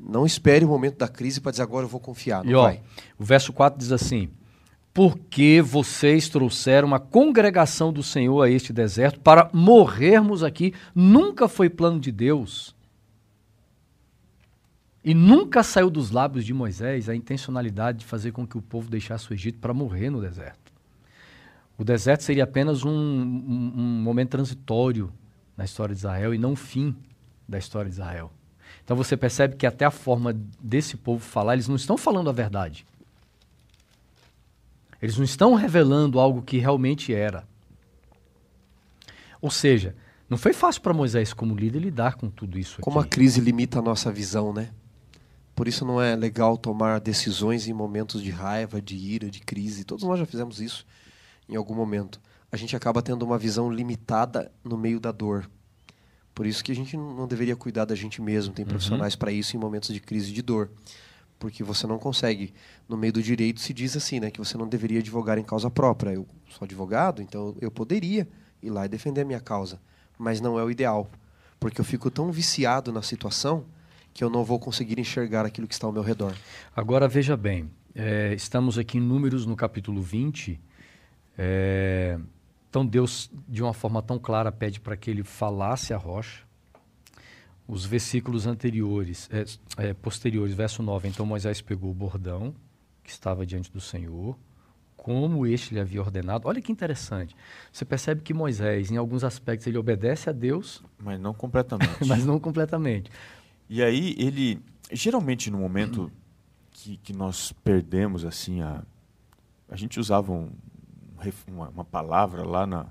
Não espere o momento da crise para dizer agora eu vou confiar. Não e, ó, vai. O verso 4 diz assim: Porque vocês trouxeram uma congregação do Senhor a este deserto para morrermos aqui. Nunca foi plano de Deus. E nunca saiu dos lábios de Moisés a intencionalidade de fazer com que o povo deixasse o Egito para morrer no deserto. O deserto seria apenas um, um, um momento transitório na história de Israel e não o fim da história de Israel. Então você percebe que até a forma desse povo falar, eles não estão falando a verdade. Eles não estão revelando algo que realmente era. Ou seja, não foi fácil para Moisés, como líder, lidar com tudo isso. Como aqui. a crise limita a nossa visão, né? Por isso não é legal tomar decisões em momentos de raiva, de ira, de crise. Todos nós já fizemos isso em algum momento. A gente acaba tendo uma visão limitada no meio da dor. Por isso que a gente não deveria cuidar da gente mesmo. Tem uhum. profissionais uhum. para isso em momentos de crise de dor. Porque você não consegue. No meio do direito se diz assim, né? Que você não deveria advogar em causa própria. Eu sou advogado, então eu poderia ir lá e defender a minha causa. Mas não é o ideal. Porque eu fico tão viciado na situação que eu não vou conseguir enxergar aquilo que está ao meu redor. Agora veja bem, é, estamos aqui em Números no capítulo 20, É, então Deus, de uma forma tão clara, pede para que ele falasse a rocha. Os versículos anteriores, é, é, posteriores, verso 9, então Moisés pegou o bordão que estava diante do Senhor, como este lhe havia ordenado. Olha que interessante. Você percebe que Moisés, em alguns aspectos, ele obedece a Deus, mas não completamente. mas não completamente. E aí ele, geralmente no momento que, que nós perdemos assim a, a gente usava um, uma, uma, palavra lá na,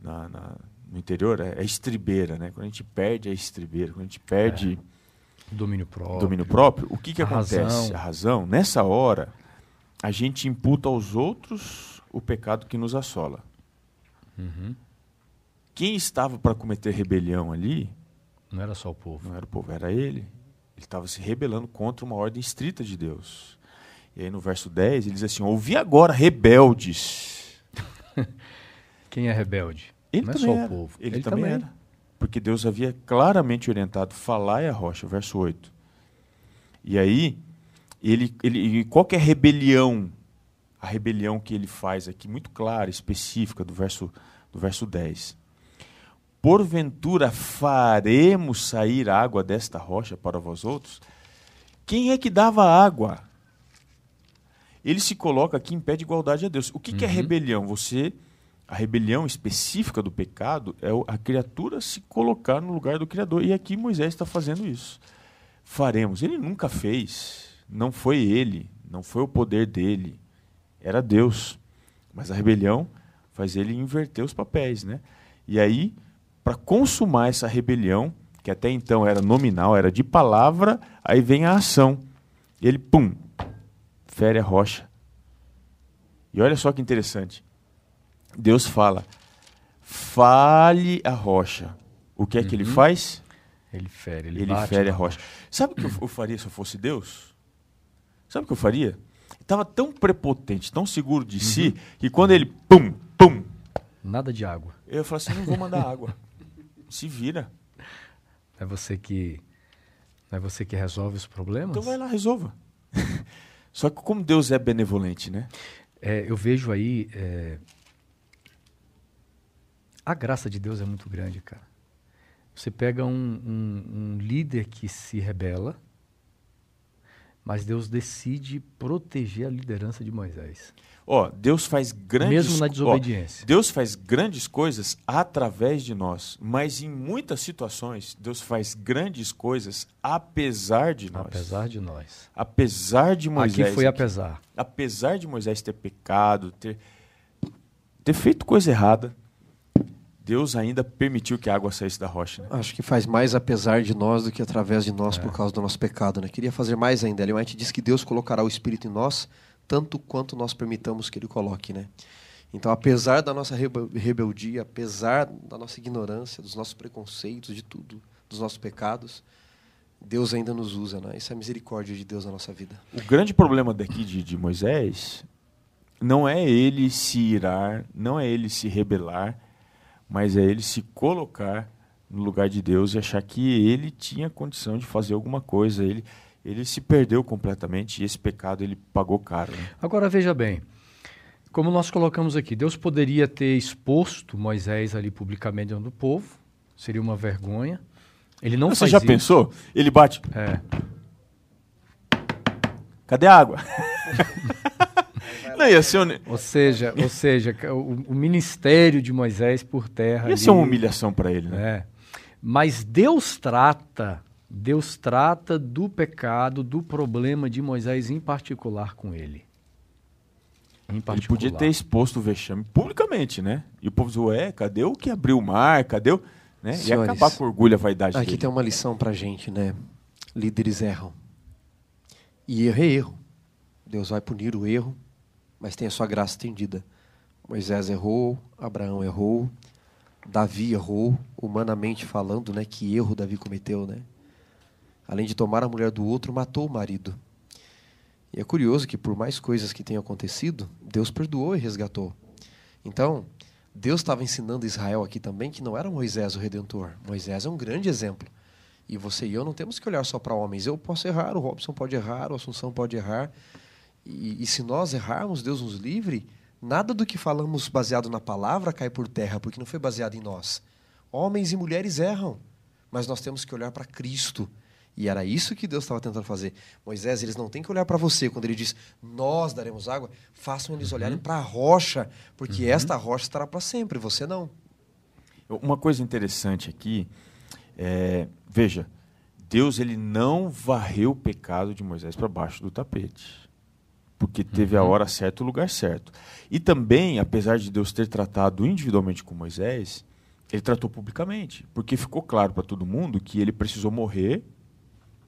na, na, no interior é, é estribeira, né? Quando a gente perde a estribeira, quando a gente perde é. domínio próprio, domínio próprio, o que que a acontece? Razão. A razão. Nessa hora a gente imputa aos outros o pecado que nos assola. Uhum. Quem estava para cometer rebelião ali? Não era só o povo. Não era o povo, era ele. Ele estava se rebelando contra uma ordem estrita de Deus. E aí no verso 10 ele diz assim: Ouvi agora, rebeldes. Quem é rebelde? Ele Não também é só era. o povo. Ele, Ele também, também. era. Porque Deus havia claramente orientado: falar é a rocha, verso 8. E aí ele, ele, qual que é a rebelião? A rebelião que ele faz aqui, muito clara, específica, do verso, do verso 10. Porventura faremos sair água desta rocha para vós outros? Quem é que dava água? Ele se coloca aqui em pé de igualdade a Deus. O que, uhum. que é rebelião? Você, a rebelião específica do pecado é a criatura se colocar no lugar do Criador. E aqui Moisés está fazendo isso. Faremos. Ele nunca fez. Não foi ele. Não foi o poder dele. Era Deus. Mas a rebelião faz ele inverter os papéis, né? E aí, para consumar essa rebelião, que até então era nominal, era de palavra, aí vem a ação. Ele, pum, fere a rocha. E olha só que interessante. Deus fala: fale a rocha. O que é que ele Uhum. faz? Ele fere, ele, Ele fere a rocha. Sabe o que eu, faria se eu fosse Deus? Sabe o que eu faria? Estava tão prepotente, tão seguro de si, que quando ele pum, pum, Nada de água. eu falar assim: não vou mandar água. Se vira. É você que é você que resolve os problemas? Então vai lá, resolva. Só que como Deus é benevolente, né? É, eu vejo aí é, a graça de Deus é muito grande, cara. Você pega um, um, um líder que se rebela, mas Deus decide proteger a liderança de Moisés, Ó, Deus faz grandes mesmo na desobediência. Deus faz grandes coisas através de nós, mas em muitas situações Deus faz grandes coisas apesar de nós. apesar de nós. Apesar de Moisés. Aqui foi apesar. apesar de Moisés ter pecado, ter, ter feito coisa errada, Deus ainda permitiu que a água saísse da rocha. Né? Acho que faz mais apesar de nós do que através de nós É. por causa do nosso pecado, né? Queria fazer mais ainda. Ellen White diz que Deus colocará o Espírito em nós tanto quanto nós permitamos que Ele coloque, né? Então, apesar da nossa rebe- rebeldia, apesar da nossa ignorância, dos nossos preconceitos, de tudo, dos nossos pecados, Deus ainda nos usa, né? Isso é a misericórdia de Deus na nossa vida. O grande problema daqui de, de Moisés não é ele se irar, não é ele se rebelar, mas é ele se colocar no lugar de Deus e achar que ele tinha condição de fazer alguma coisa. Ele, ele se perdeu completamente e esse pecado ele pagou caro. né? Agora veja bem, como nós colocamos aqui, Deus poderia ter exposto Moisés ali publicamente diante do povo, seria uma vergonha. Ele não Você faz já isso. pensou? Ele bate. É. Cadê a água? não ia ser, um- Ou seja, ou seja, o, o ministério de Moisés por terra. ia ali, ser uma humilhação para ele. Né? É. Mas Deus trata, Deus trata do pecado, do problema de Moisés em particular com ele. Em Ele particular. podia ter exposto o vexame publicamente, né? E o povo dizia, ué, cadê o que abriu o mar? Cadê o... Né? Senhores, acabar com orgulho e a vaidade Aqui dele. tem uma lição pra gente, né? Líderes erram. E erro é erro. Deus vai punir o erro, mas tem a sua graça estendida. Moisés errou, Abraão errou, Davi errou, humanamente falando, né? Que erro Davi cometeu, né? Além de tomar a mulher do outro, matou o marido. E é curioso que por mais coisas que tenham acontecido, Deus perdoou e resgatou. Então, Deus estava ensinando Israel aqui também que não era Moisés o redentor. Moisés é um grande exemplo. E você e eu não temos que olhar só para homens. Eu posso errar, o Robson pode errar, o Assunção pode errar. E, e se nós errarmos, Deus nos livre, nada do que falamos baseado na palavra cai por terra, porque não foi baseado em nós. Homens e mulheres erram, mas nós temos que olhar para Cristo. E era isso que Deus estava tentando fazer. Moisés, eles não têm que olhar para você quando ele diz, nós daremos água, façam eles uhum. olharem para a rocha, porque uhum. esta rocha estará para sempre, você não. Uma coisa interessante aqui, é, veja, Deus ele não varreu o pecado de Moisés para baixo do tapete. Porque teve uhum. a hora certa, o lugar certo. E também, apesar de Deus ter tratado individualmente com Moisés, ele tratou publicamente. Porque ficou claro para todo mundo que ele precisou morrer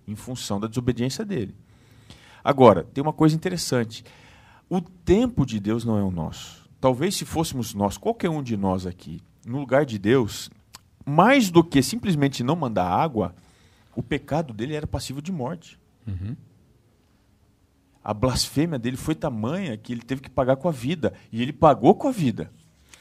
em função da desobediência dele. Agora, tem uma coisa interessante. O tempo de Deus não é o nosso. Talvez se fôssemos nós, qualquer um de nós aqui, no lugar de Deus, mais do que simplesmente não mandar água, o pecado dele era passivo de morte. Uhum. A blasfêmia dele foi tamanha que ele teve que pagar com a vida. E ele pagou com a vida.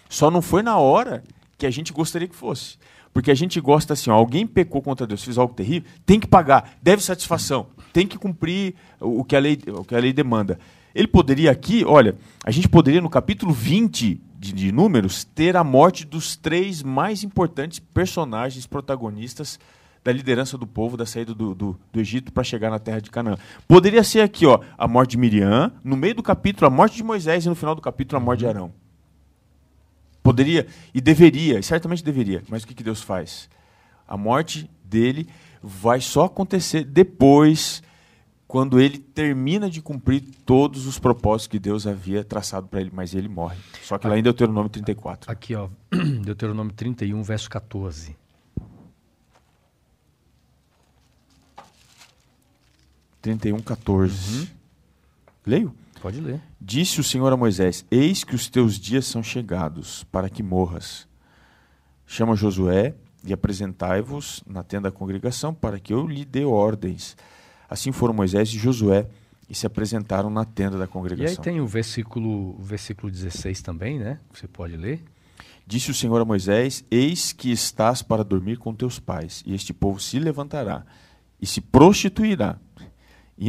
Só não foi na hora que a gente gostaria que fosse. Porque a gente gosta assim, ó, alguém pecou contra Deus, fez algo terrível, tem que pagar, deve satisfação, tem que cumprir o que a lei, o que a lei demanda. Ele poderia aqui, olha, a gente poderia no capítulo 20 de, de Números ter a morte dos três mais importantes personagens protagonistas da liderança do povo, da saída do, do, do Egito para chegar na terra de Canaã. Poderia ser aqui, ó, a morte de Miriam, no meio do capítulo, a morte de Moisés e no final do capítulo, a morte de Arão. Poderia e deveria, e certamente deveria, mas o que, que Deus faz? A morte dele vai só acontecer depois, quando ele termina de cumprir todos os propósitos que Deus havia traçado para ele, mas ele morre. Só que lá em Deuteronômio 34. Aqui, ó, Deuteronômio 31, verso 14. 31, 14. Uhum. Leio? Pode ler. Disse o Senhor a Moisés: Eis que os teus dias são chegados para que morras. Chama Josué e apresentai-vos na tenda da congregação para que eu lhe dê ordens. Assim foram Moisés e Josué e se apresentaram na tenda da congregação. E aí tem o versículo, o versículo 16 também, né? Você pode ler. Disse o Senhor a Moisés: Eis que estás para dormir com teus pais, e este povo se levantará e se prostituirá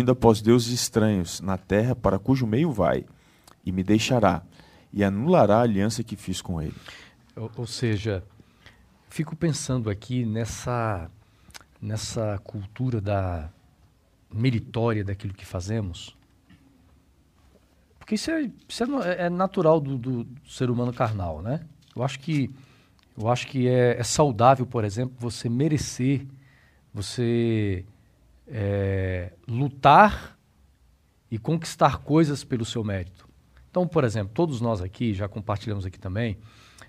indo após deuses estranhos na terra para cujo meio vai, e me deixará, e anulará a aliança que fiz com ele. Ou, ou seja, fico pensando aqui nessa, nessa cultura da meritória daquilo que fazemos. Porque isso é, isso é, é natural do, do, ser humano carnal, né? Eu acho que, eu acho que é, é saudável, por exemplo, você merecer, você é, lutar e conquistar coisas pelo seu mérito. Então, por exemplo, todos nós aqui, já compartilhamos aqui também,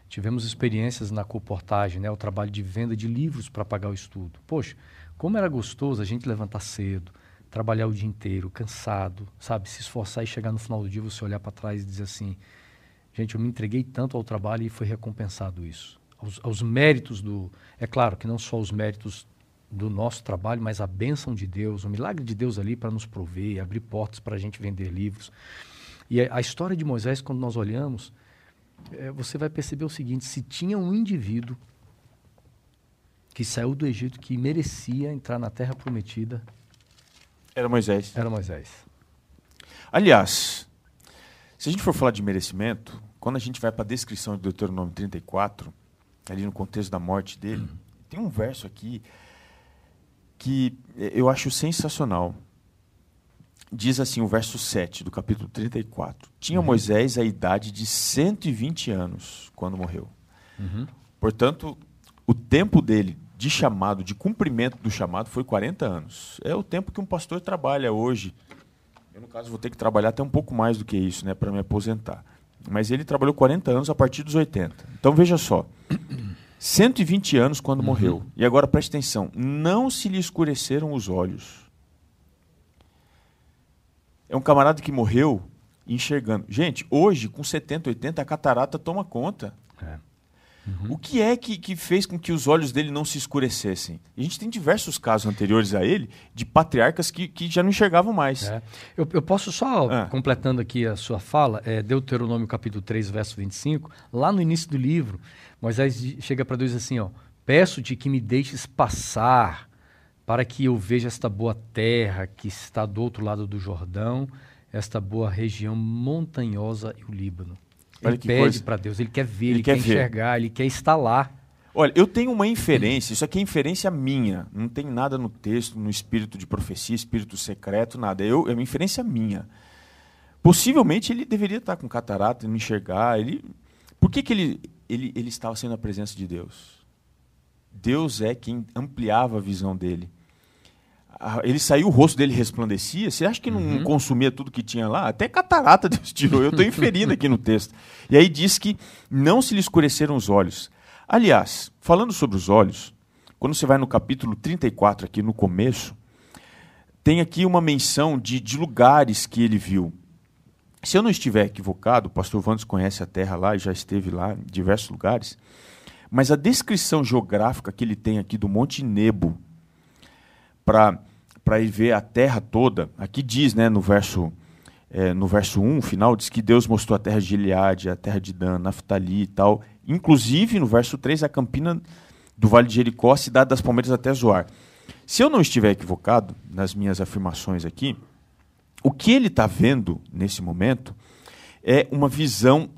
tivemos experiências na comportagem, né, o trabalho de venda de livros para pagar o estudo. Poxa, como era gostoso a gente levantar cedo, trabalhar o dia inteiro, cansado, sabe, se esforçar e chegar no final do dia você olhar para trás e dizer assim, gente, eu me entreguei tanto ao trabalho e foi recompensado isso. Aos, aos méritos do, é claro que não só os méritos do nosso trabalho, mas a bênção de Deus, o milagre de Deus ali para nos prover, abrir portas para a gente vender livros. E a história de Moisés, quando nós olhamos, é, você vai perceber o seguinte: se tinha um indivíduo que saiu do Egito que merecia entrar na terra prometida, era Moisés. Era Moisés. Aliás, se a gente for falar de merecimento, quando a gente vai para a descrição de Deuteronômio 34, ali no contexto da morte dele, uhum. tem um verso aqui que eu acho sensacional. Diz assim o verso 7 do capítulo 34. Tinha uhum. Moisés a idade de 120 anos quando morreu. Uhum. Portanto, o tempo dele de chamado, de cumprimento do chamado, foi 40 anos. É o tempo que um pastor trabalha hoje. Eu, no caso, vou ter que trabalhar até um pouco mais do que isso, né, para me aposentar. Mas ele trabalhou 40 anos a partir dos 80. Então, veja só. 120 anos quando uhum. morreu. E agora preste atenção: não se lhe escureceram os olhos. É um camarada que morreu enxergando. Gente, hoje, com 70, 80, a catarata toma conta. É. Uhum. O que é que, que fez com que os olhos dele não se escurecessem? a gente tem diversos casos anteriores a ele de patriarcas que, que já não enxergavam mais. É. Eu, eu, posso só, é. completando aqui a sua fala, é, Deuteronômio capítulo 3, verso 25, lá no início do livro, Moisés chega para Deus assim, ó, peço-te que me deixes passar para que eu veja esta boa terra que está do outro lado do Jordão, esta boa região montanhosa e o Líbano. ele pede para Deus, ele quer ver, ele, ele quer, quer enxergar, ele quer estar lá. Olha, eu tenho uma inferência, isso aqui é inferência minha, não tem nada no texto, no espírito de profecia, espírito secreto, nada. Eu, é uma inferência minha. Possivelmente ele deveria estar com catarata, não enxergar. Ele, por que, que ele, ele, ele estava sendo a presença de Deus? Deus é quem ampliava a visão dele. Ele saiu, o rosto dele resplandecia. Você acha que não uhum. consumia tudo que tinha lá? Até catarata Deus tirou. Eu estou inferindo aqui no texto. E aí diz que não se lhe escureceram os olhos. Aliás, falando sobre os olhos, quando você vai no capítulo 34, aqui no começo, tem aqui uma menção de, de lugares que ele viu. Se eu não estiver equivocado, o pastor Vandes conhece a terra lá e já esteve lá em diversos lugares, mas a descrição geográfica que ele tem aqui do Monte Nebo, para ir ver a terra toda, aqui diz né, no verso é, no verso 1, final, diz que Deus mostrou a terra de Gileade, a terra de Dan, Naftali e tal. Inclusive, no verso 3, a campina do Vale de Jericó, a cidade das Palmeiras até Zoar. Se eu não estiver equivocado nas minhas afirmações aqui, o que ele está vendo nesse momento é uma visão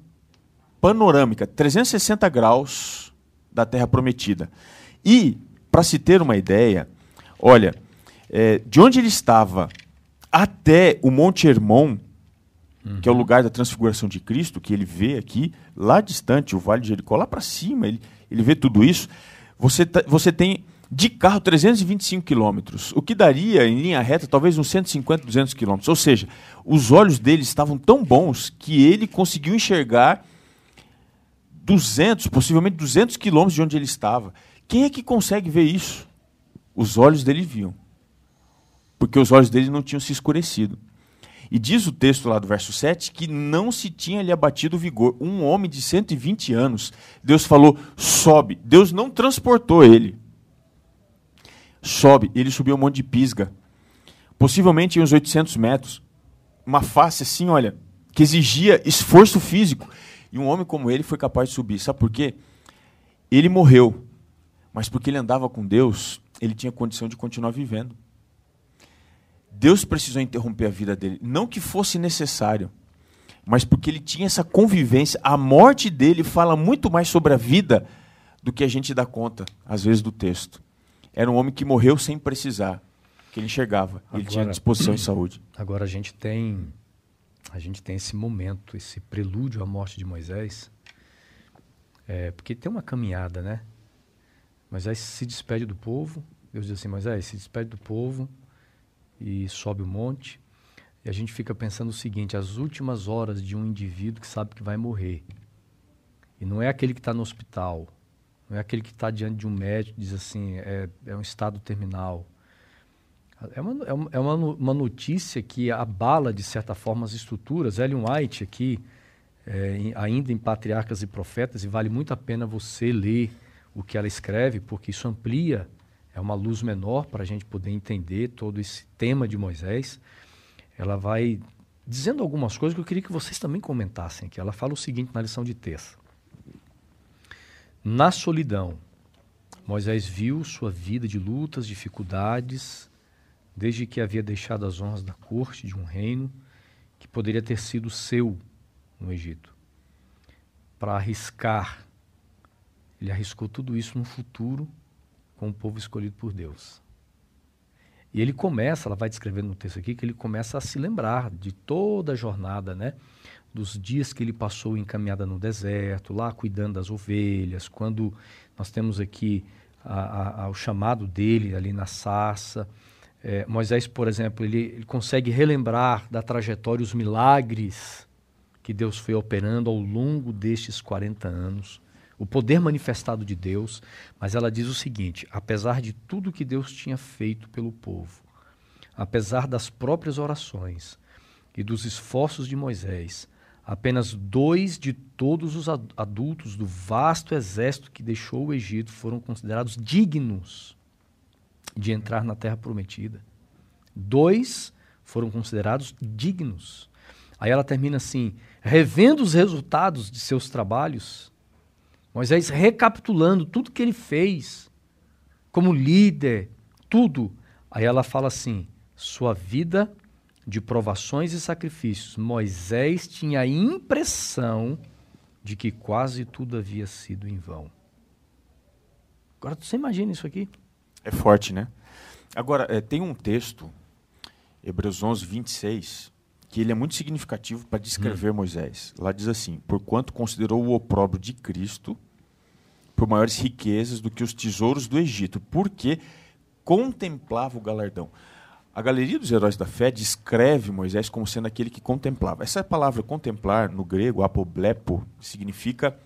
panorâmica, 360 graus da Terra Prometida. E, para se ter uma ideia, olha, é, de onde ele estava até o Monte Hermon, uhum. que é o lugar da transfiguração de Cristo, que ele vê aqui, lá distante, o Vale de Jericó, lá para cima, ele, ele vê tudo isso. Você, tá, você tem de carro 325 quilômetros, o que daria em linha reta talvez uns 150, 200 quilômetros. Ou seja, os olhos dele estavam tão bons que ele conseguiu enxergar 200, possivelmente 200 quilômetros de onde ele estava. Quem é que consegue ver isso? Os olhos dele viam, porque os olhos dele não tinham se escurecido. E diz o texto lá do verso 7 que não se tinha lhe abatido o vigor. Um homem de 120 anos, Deus falou: sobe. Deus não transportou ele. Sobe. Ele subiu um monte de pisga. Possivelmente uns 800 metros. Uma face assim, olha, que exigia esforço físico. E um homem como ele foi capaz de subir. Sabe por quê? Ele morreu. Mas porque ele andava com Deus, ele tinha condição de continuar vivendo. Deus precisou interromper a vida dele. Não que fosse necessário, mas porque ele tinha essa convivência. A morte dele fala muito mais sobre a vida do que a gente dá conta, às vezes, do texto. Era um homem que morreu sem precisar, que ele enxergava, agora, ele tinha disposição e saúde. Agora a gente tem a gente tem esse momento, esse prelúdio à morte de Moisés, é, porque tem uma caminhada, né? Moisés se despede do povo, Deus diz assim, Moisés, se despede do povo, e sobe o monte. E a gente fica pensando o seguinte: as últimas horas de um indivíduo que sabe que vai morrer. E não é aquele que está no hospital, não é aquele que está diante de um médico e diz assim: é, é um estado terminal. É uma, é uma, é uma notícia que abala, de certa forma, as estruturas. Ellen White, aqui, é, em, ainda em Patriarcas e Profetas, e vale muito a pena você ler o que ela escreve, porque isso amplia é uma luz menor para a gente poder entender todo esse tema de Moisés. Ela vai dizendo algumas coisas que eu queria que vocês também comentassem aqui. Ela fala o seguinte na lição de terça. Na solidão, Moisés viu sua vida de lutas, dificuldades, desde que havia deixado as honras da corte de um reino que poderia ter sido seu no Egito. Para arriscar, ele arriscou tudo isso no futuro com o povo escolhido por Deus. E ele começa, ela vai descrevendo no texto aqui, que ele começa a se lembrar de toda a jornada, né? Dos dias que ele passou em caminhada no deserto, lá cuidando das ovelhas, quando nós temos aqui a, a, o chamado dele ali na sarça. É, Moisés, por exemplo, ele, ele consegue relembrar da trajetória os milagres que Deus foi operando ao longo destes 40 anos o poder manifestado de Deus, mas ela diz o seguinte: apesar de tudo que Deus tinha feito pelo povo, apesar das próprias orações e dos esforços de Moisés, apenas dois de todos os adultos do vasto exército que deixou o Egito foram considerados dignos de entrar na terra prometida. Dois foram considerados dignos. Aí ela termina assim: revendo os resultados de seus trabalhos, Moisés recapitulando tudo que ele fez como líder, tudo. Aí ela fala assim: sua vida de provações e sacrifícios. Moisés tinha a impressão de que quase tudo havia sido em vão. Agora você imagina isso aqui? É forte, né? Agora, é, tem um texto, Hebreus 11, 26, que ele é muito significativo para descrever hum. Moisés. Lá diz assim: Porquanto considerou o opróbrio de Cristo por maiores riquezas do que os tesouros do Egito, porque contemplava o galardão. A galeria dos heróis da fé descreve Moisés como sendo aquele que contemplava. Essa palavra contemplar, no grego, apoblepo, significa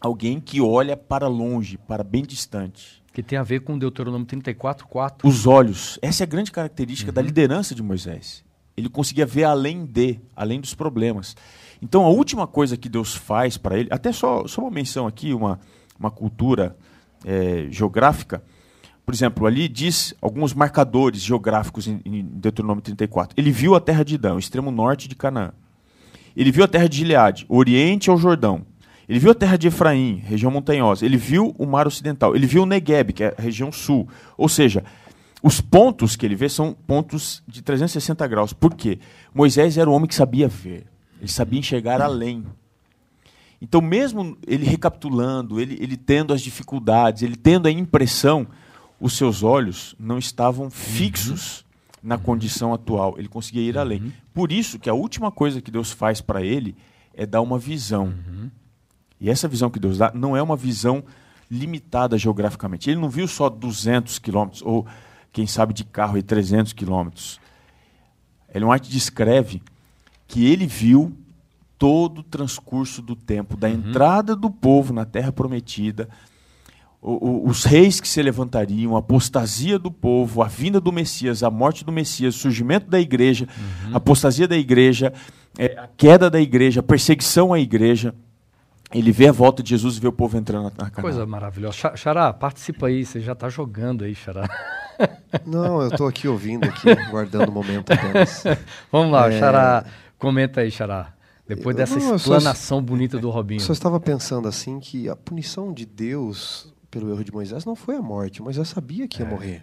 alguém que olha para longe, para bem distante. Que tem a ver com Deuteronômio 34, 4. Os olhos. Essa é a grande característica uhum. da liderança de Moisés. Ele conseguia ver além de, além dos problemas. Então, a última coisa que Deus faz para ele, até só, só uma menção aqui, uma, uma cultura é, geográfica, por exemplo, ali diz alguns marcadores geográficos em, em Deuteronômio 34. Ele viu a terra de Idão, extremo norte de Canaã. Ele viu a terra de Gileade, oriente ao Jordão. Ele viu a terra de Efraim, região montanhosa. Ele viu o mar ocidental. Ele viu o Negueb, que é a região sul. Ou seja, os pontos que ele vê são pontos de 360 graus. Por quê? Moisés era o homem que sabia ver. Ele sabia enxergar além. Então, mesmo ele recapitulando, ele, ele tendo as dificuldades, ele tendo a impressão os seus olhos não estavam uhum. fixos uhum. na condição atual. Ele conseguia ir além. Uhum. Por isso que a última coisa que Deus faz para ele é dar uma visão. Uhum. E essa visão que Deus dá não é uma visão limitada geograficamente. Ele não viu só 200 quilômetros, ou quem sabe de carro e 300 quilômetros. Ellen White descreve que ele viu todo o transcurso do tempo, da uhum. entrada do povo na terra prometida, os reis que se levantariam, a apostasia do povo, a vinda do Messias, a morte do Messias, o surgimento da igreja, uhum. a apostasia da igreja, é, a queda da igreja, a perseguição à igreja. Ele vê a volta de Jesus e vê o povo entrando na, na Coisa maravilhosa. Xará, participa aí, você já está jogando aí, Xará. Não, eu estou aqui ouvindo, aqui, guardando o momento apenas. Vamos lá, é... Xará, comenta aí, Xará. Depois dessa não, explanação só, bonita do Robinho. Só estava pensando assim que a punição de Deus pelo erro de Moisés não foi a morte. Moisés sabia que ia é. morrer.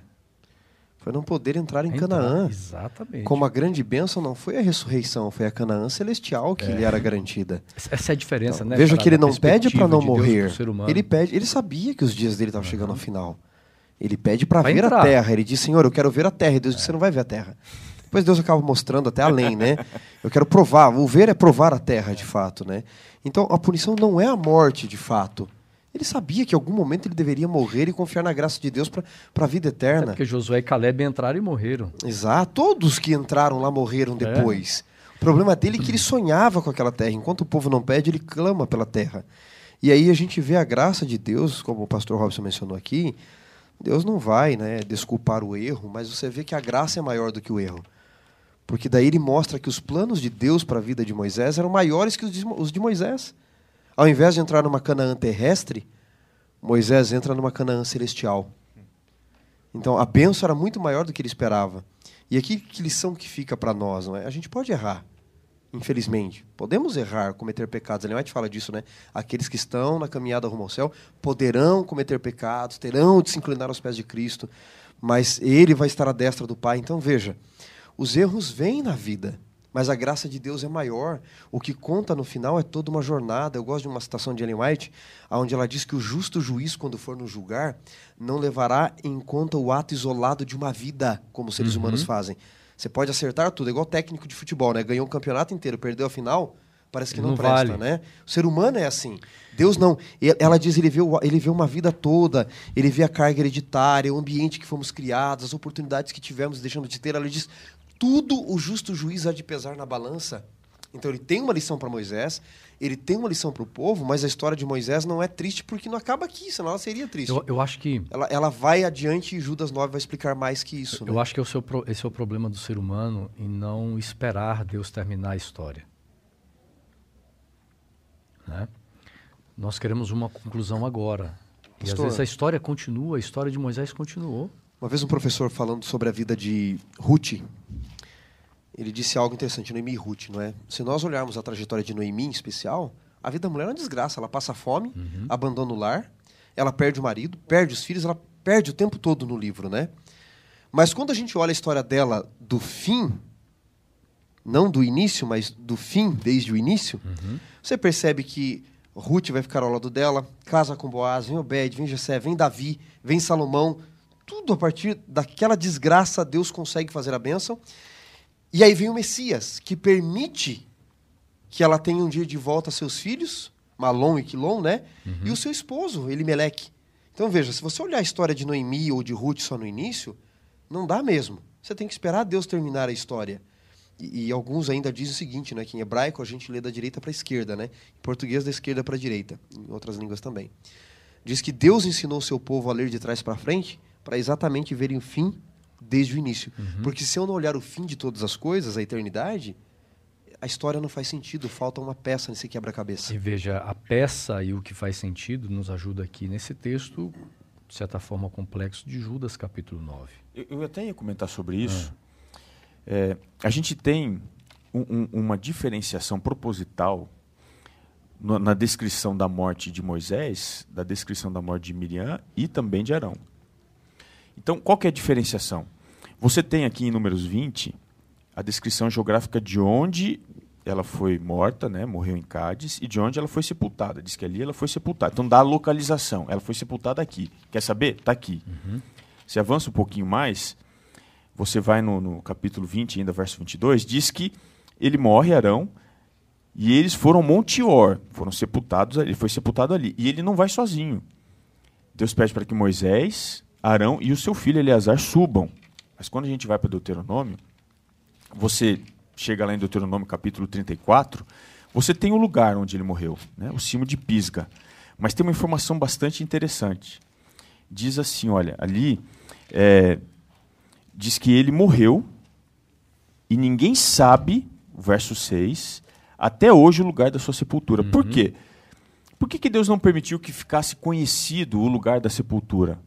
Foi não poder entrar em entrar, Canaã. Exatamente. Como a grande bênção não foi a ressurreição, foi a Canaã celestial que é. lhe era garantida. Essa é a diferença, então, né? Veja que ele não pede para não de morrer. Ele pede, ele sabia que os dias dele estavam uhum. chegando ao final. Ele pede para ver entrar. a terra. Ele diz: Senhor, eu quero ver a terra. E Deus é. disse: Você não vai ver a terra. Depois Deus acaba mostrando até além, né? Eu quero provar. O ver é provar a terra, de fato, né? Então a punição não é a morte, de fato. Ele sabia que em algum momento ele deveria morrer e confiar na graça de Deus para a vida eterna. É porque Josué e Caleb entraram e morreram. Exato. Todos que entraram lá morreram é. depois. É. O problema dele é que ele sonhava com aquela terra. Enquanto o povo não pede, ele clama pela terra. E aí a gente vê a graça de Deus, como o pastor Robson mencionou aqui. Deus não vai né, desculpar o erro, mas você vê que a graça é maior do que o erro. Porque daí ele mostra que os planos de Deus para a vida de Moisés eram maiores que os de Moisés. Ao invés de entrar numa Canaã terrestre, Moisés entra numa Canaã celestial. Então a bênção era muito maior do que ele esperava. E aqui que lição que fica para nós, não é? A gente pode errar, infelizmente. Podemos errar, cometer pecados. A White fala disso, né? Aqueles que estão na caminhada rumo ao céu poderão cometer pecados, terão de se inclinar aos pés de Cristo, mas ele vai estar à destra do Pai. Então veja, os erros vêm na vida. Mas a graça de Deus é maior. O que conta no final é toda uma jornada. Eu gosto de uma citação de Ellen White, onde ela diz que o justo juiz, quando for nos julgar, não levará em conta o ato isolado de uma vida, como os seres uhum. humanos fazem. Você pode acertar tudo, é igual técnico de futebol, né? Ganhou um campeonato inteiro, perdeu a final, parece que não, não presta, vale. né? O ser humano é assim. Deus não. Ela diz, ele vê, ele vê uma vida toda, ele vê a carga hereditária, o ambiente que fomos criados, as oportunidades que tivemos deixando de ter. Ela diz, tudo o justo juiz há de pesar na balança. Então ele tem uma lição para Moisés, ele tem uma lição para o povo, mas a história de Moisés não é triste porque não acaba aqui, senão ela seria triste. Eu, eu acho que. Ela, ela, vai adiante e Judas 9 vai explicar mais que isso. Eu, né? eu acho que é seu, esse é o problema do ser humano em não esperar Deus terminar a história. Né? Nós queremos uma conclusão agora. Pastor, e às vezes a história continua, a história de Moisés continuou. Uma vez um professor falando sobre a vida de Ruth, ele disse algo interessante, Noemi e Ruth, não é? Se nós olharmos a trajetória de Noemi em especial, a vida da mulher é uma desgraça. Ela passa fome, uhum. abandona o lar, ela perde o marido, perde os filhos, ela perde o tempo todo no livro, né? Mas quando a gente olha a história dela do fim, não do início, mas do fim, desde o início, uhum. você percebe que Ruth vai ficar ao lado dela, casa com Boaz, vem Obed, vem Jessé, vem Davi, vem Salomão. Tudo a partir daquela desgraça, Deus consegue fazer a bênção. E aí vem o Messias, que permite que ela tenha um dia de volta seus filhos, Malom e Quilom, né? Uhum. E o seu esposo, Elimeleque. Então veja, se você olhar a história de Noemi ou de Ruth só no início, não dá mesmo. Você tem que esperar Deus terminar a história. E, e, alguns ainda dizem o seguinte, né, que em hebraico a gente lê da direita para a esquerda, né? Em português da esquerda para a direita, em outras línguas também. Diz que Deus ensinou o seu povo a ler de trás para frente para exatamente verem o fim desde o início. Uhum. Porque se eu não olhar o fim de todas as coisas, a eternidade, a história não faz sentido, falta uma peça nesse quebra-cabeça. E veja, a peça e o que faz sentido nos ajuda aqui nesse texto, de certa forma complexo, de Judas, capítulo 9. Eu, eu até ia comentar sobre isso. Ah. É, a gente tem um, um, uma diferenciação proposital no, na descrição da morte de Moisés, da descrição da morte de Miriam e também de Arão. Então, qual que é a diferenciação? Você tem aqui em Números 20 a descrição geográfica de onde ela foi morta, né, morreu em Cádiz, e de onde ela foi sepultada. Diz que ali ela foi sepultada. Então dá a localização. Ela foi sepultada aqui. Quer saber? Está aqui. Uhum. Se avança um pouquinho mais, você vai no, no capítulo 20, ainda verso 22, diz que ele morre, Arão, e eles foram Monte Or, foram sepultados, ele foi sepultado ali. E ele não vai sozinho. Deus pede para que Moisés, Arão e o seu filho Eleazar subam. Mas quando a gente vai para Deuteronômio, você chega lá em Deuteronômio capítulo 34, você tem o lugar onde ele morreu, né? o cimo de Pisga. Mas tem uma informação bastante interessante. Diz assim, olha, ali é, diz que ele morreu e ninguém sabe, verso 6, até hoje o lugar da sua sepultura. Uhum. Por quê? Por que, que Deus não permitiu que ficasse conhecido o lugar da sepultura?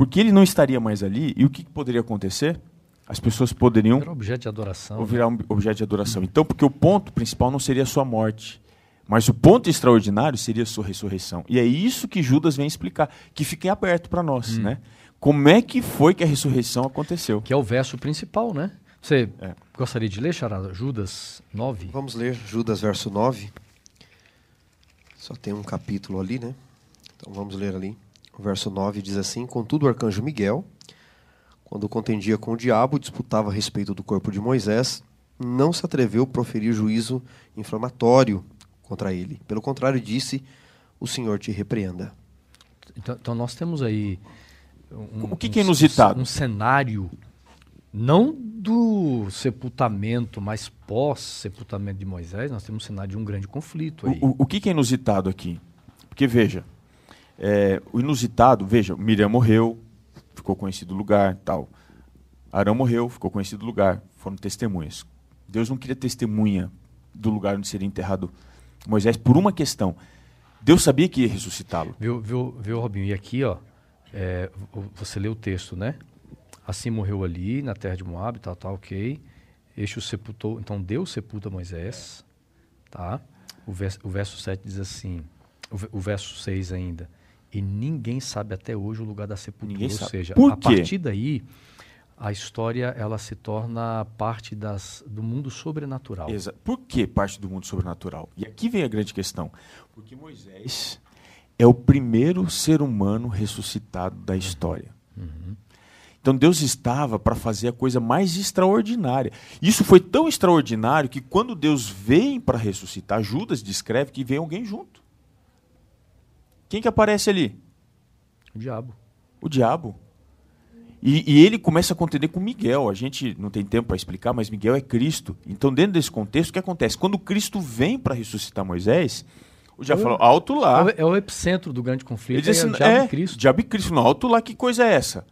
Porque ele não estaria mais ali e o que, que poderia acontecer? As pessoas poderiam. Virar objeto de adoração. virar um objeto de adoração. Então, porque o ponto principal não seria a sua morte. Mas o ponto extraordinário seria a sua ressurreição. E é isso que Judas vem explicar, que fique aberto para nós, hum. né? Como é que foi que a ressurreição aconteceu? Que é o verso principal, né? Você é. gostaria de ler, Charada? Judas 9? Vamos ler Judas, verso 9. Só tem um capítulo ali, né? Então vamos ler ali. O verso 9 diz assim: Contudo, o arcanjo Miguel, quando contendia com o diabo, disputava a respeito do corpo de Moisés, não se atreveu a proferir juízo inflamatório contra ele. Pelo contrário, disse: O Senhor te repreenda. Então, então nós temos aí um, o que, que é inusitado? Um, um, cenário não do sepultamento, mas pós-sepultamento de Moisés, nós temos um cenário de um grande conflito. Aí. O, o, o que, que é inusitado aqui? Porque, veja, é, o inusitado, veja, Miriam morreu, ficou conhecido o lugar, tal. Arão morreu, ficou conhecido o lugar, foram testemunhas. Deus não queria testemunha do lugar onde seria enterrado Moisés por uma questão. Deus sabia que ia ressuscitá-lo. Viu, viu, viu, Robinho? E aqui, ó, é, você lê o texto, né? Assim morreu ali, na terra de Moab, tal, tal, ok. Este o sepultou, então Deus sepulta Moisés, tá? O verso, o verso 7 diz assim, o, o verso 6 ainda, e ninguém sabe até hoje o lugar da sepultura, ou seja, a partir daí a história ela se torna parte das, do mundo sobrenatural. Exato. Por que parte do mundo sobrenatural? E aqui vem a grande questão. Porque Moisés é o primeiro ser humano ressuscitado da história. Uhum. Então Deus estava para fazer a coisa mais extraordinária. Isso foi tão extraordinário que quando Deus vem para ressuscitar, Judas descreve que vem alguém junto. Quem que aparece ali? O diabo. O diabo. E, e, ele começa a contender com Miguel. A gente não tem tempo para explicar, mas Miguel é Cristo. Então, dentro desse contexto, o que acontece? Quando Cristo vem para ressuscitar Moisés, o diabo falou, alto lá. É, é o epicentro do grande conflito. Ele disse, é, o diabo é, Cristo. Diabo e Cristo. Não, alto lá, que coisa é essa?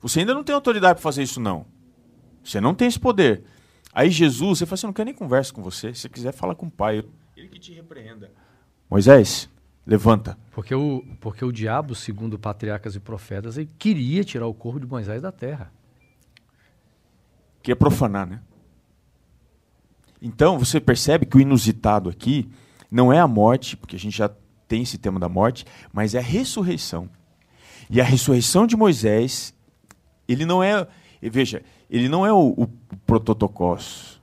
Você ainda não tem autoridade para fazer isso, não. Você não tem esse poder. Aí Jesus, você fala assim, eu não quero nem conversa com você. Se você quiser, fala com o pai. Ele que te repreenda. Moisés, levanta. Porque o, porque o diabo, segundo patriarcas e profetas, ele queria tirar o corpo de Moisés da terra. Queria profanar, né? Então, você percebe que o inusitado aqui não é a morte, porque a gente já tem esse tema da morte, mas é a ressurreição. E a ressurreição de Moisés, ele não é, veja, ele não é o, o prototocós.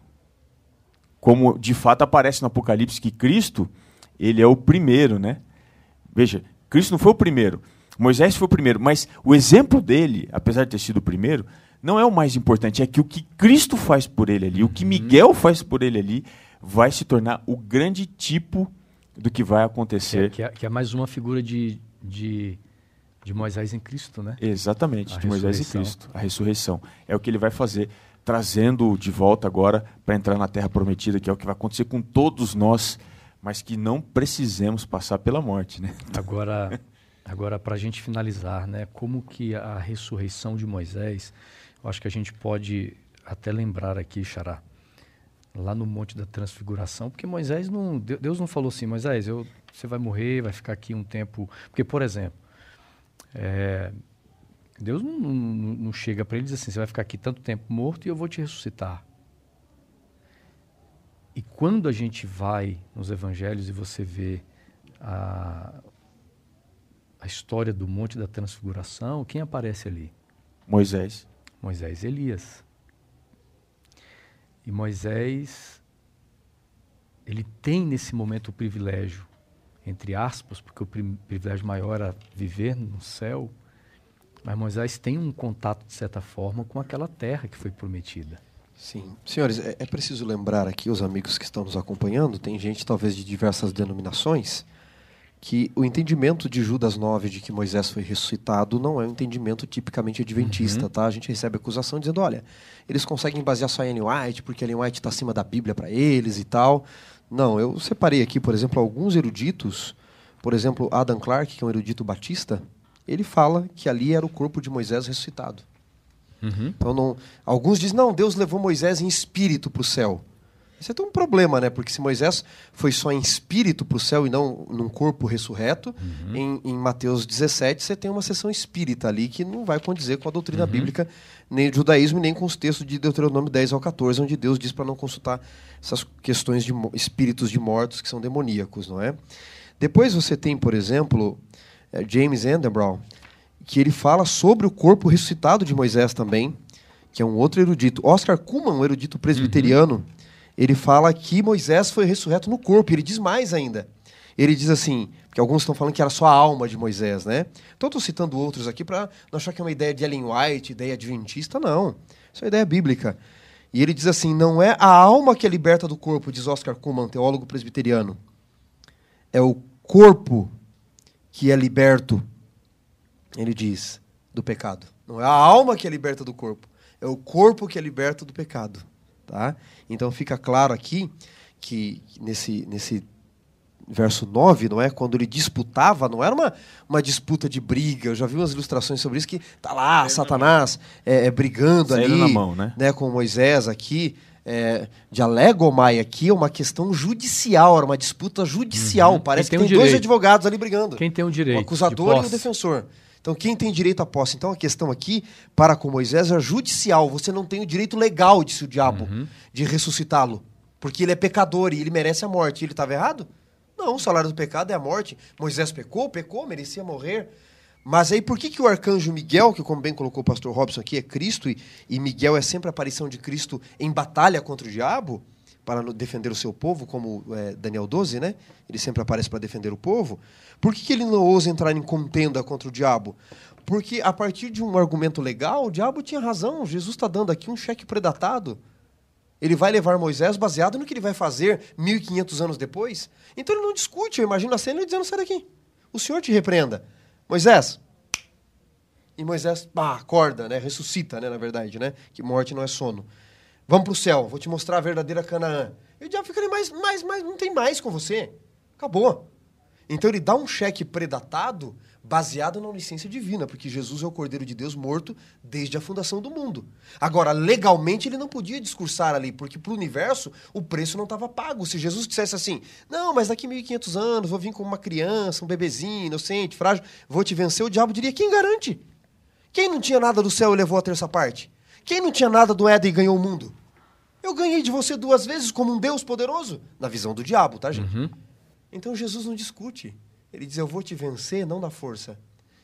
Como de fato aparece no Apocalipse que Cristo, ele é o primeiro, né? Veja, Cristo não foi o primeiro. Moisés foi o primeiro, mas o exemplo dele, apesar de ter sido o primeiro, não é o mais importante, é que o que Cristo faz por ele ali, o que uhum. Miguel faz por ele ali, vai se tornar o grande tipo do que vai acontecer. Que é, que é mais uma figura de, de, de, Moisés em Cristo, né? Exatamente, a de Moisés em Cristo, a ressurreição. É o que ele vai fazer, trazendo de volta agora para entrar na terra prometida, que é o que vai acontecer com todos nós, mas que não precisemos passar pela morte, né? Agora, agora para a gente finalizar, né? Como que a ressurreição de Moisés, eu acho que a gente pode até lembrar aqui, Xará, lá no Monte da Transfiguração, porque Moisés não, Deus não falou assim, Moisés, eu, você vai morrer, vai ficar aqui um tempo, porque por exemplo, é, Deus não, não, não chega para ele e diz assim, você vai ficar aqui tanto tempo morto e eu vou te ressuscitar. E quando a gente vai nos Evangelhos e você vê a, a história do Monte da Transfiguração, quem aparece ali? Moisés. Moisés e Elias. E Moisés, ele tem nesse momento o privilégio, entre aspas, porque o privilégio maior era viver no céu, mas Moisés tem um contato, de certa forma, com aquela terra que foi prometida. Sim. Senhores, é, é preciso lembrar aqui, os amigos que estão nos acompanhando, tem gente talvez de diversas denominações, que o entendimento de Judas 9 de que Moisés foi ressuscitado não é um entendimento tipicamente adventista, uhum. tá? A gente recebe acusação dizendo, olha, eles conseguem basear só em Ellen White porque Ellen White está acima da Bíblia para eles e tal. Não, eu separei aqui, por exemplo, alguns eruditos, por exemplo, Adam Clarke, que é um erudito batista, ele fala que ali era o corpo de Moisés ressuscitado. Uhum. Então, não, alguns dizem, não, Deus levou Moisés em espírito para o céu. Isso é tem um problema, né? Porque se Moisés foi só em espírito para o céu e não num corpo ressurreto, uhum. em, em, Mateus 17 você tem uma sessão espírita ali que não vai condizer com a doutrina uhum. bíblica, nem do judaísmo, nem com os textos de Deuteronômio 10 ao 14, onde Deus diz para não consultar essas questões de espíritos de mortos que são demoníacos, não é? Depois você tem, por exemplo, eh, James Endenbrow, que ele fala sobre o corpo ressuscitado de Moisés também, que é um outro erudito. Oscar Kuhlman, um erudito presbiteriano, uhum ele fala que Moisés foi ressurreto no corpo. Ele diz mais ainda. Ele diz assim, porque alguns estão falando que era só a alma de Moisés, né? Então estou citando outros aqui para não achar que é uma ideia de Ellen White, ideia adventista, não. Isso é uma ideia bíblica. E ele diz assim: não é a alma que é liberta do corpo, diz Oscar Kuhlman, teólogo presbiteriano. É o corpo que é liberto, ele diz, do pecado. Não é a alma que é liberta do corpo, é o corpo que é liberto do pecado. Tá? Então fica claro aqui que nesse, nesse verso 9, não é? Quando ele disputava, não era uma, uma disputa de briga. Eu já vi umas ilustrações sobre isso que tá lá Satanás é, é, brigando ali mão, né? né? com Moisés aqui. É, de Alegomai aqui é uma questão judicial, era uma disputa judicial. Uhum. Parece que tem, tem dois advogados ali brigando. Quem tem o direito? O acusador e o defensor. Então, quem tem direito à posse? Então, a questão aqui, para com Moisés, é judicial. Você não tem o direito legal, disse o diabo, uhum. de ressuscitá-lo. Porque ele é pecador e ele merece a morte. Ele estava errado? Não, o salário do pecado é a morte. Moisés pecou, pecou, merecia morrer. Mas aí por que, que o arcanjo Miguel, que como bem colocou o pastor Robson aqui, é Cristo, e, e Miguel é sempre a aparição de Cristo em batalha contra o diabo? para defender o seu povo, como é, Daniel 12, né? Ele sempre aparece para defender o povo. Por que, que ele não ousa entrar em contenda contra o diabo? Porque a partir de um argumento legal, o diabo tinha razão. Jesus está dando aqui um cheque predatado. Ele vai levar Moisés baseado no que ele vai fazer 1.500 anos depois. Então ele não discute. Eu imagino a cena ele dizendo: sai daqui. O Senhor te repreenda. Moisés. E Moisés bah, acorda, né? ressuscita, né? na verdade, né? que morte não é sono. Vamos para o céu, vou te mostrar a verdadeira Canaã. E o diabo fica ali, não tem mais com você. Acabou. Então ele dá um cheque predatado baseado na licença divina, porque Jesus é o Cordeiro de Deus morto desde a fundação do mundo. Agora, legalmente ele não podia discursar ali, porque para o universo o preço não estava pago. Se Jesus dissesse assim, não, mas daqui 1.500 anos vou vir como uma criança, um bebezinho, inocente, frágil, vou te vencer, o diabo diria, quem garante? Quem não tinha nada do céu e levou a terça parte? Quem não tinha nada do Éden e ganhou o mundo? Eu ganhei de você duas vezes como um Deus poderoso, na visão do diabo, tá, gente? Uhum. Então Jesus não discute. Ele diz: Eu vou te vencer não na força,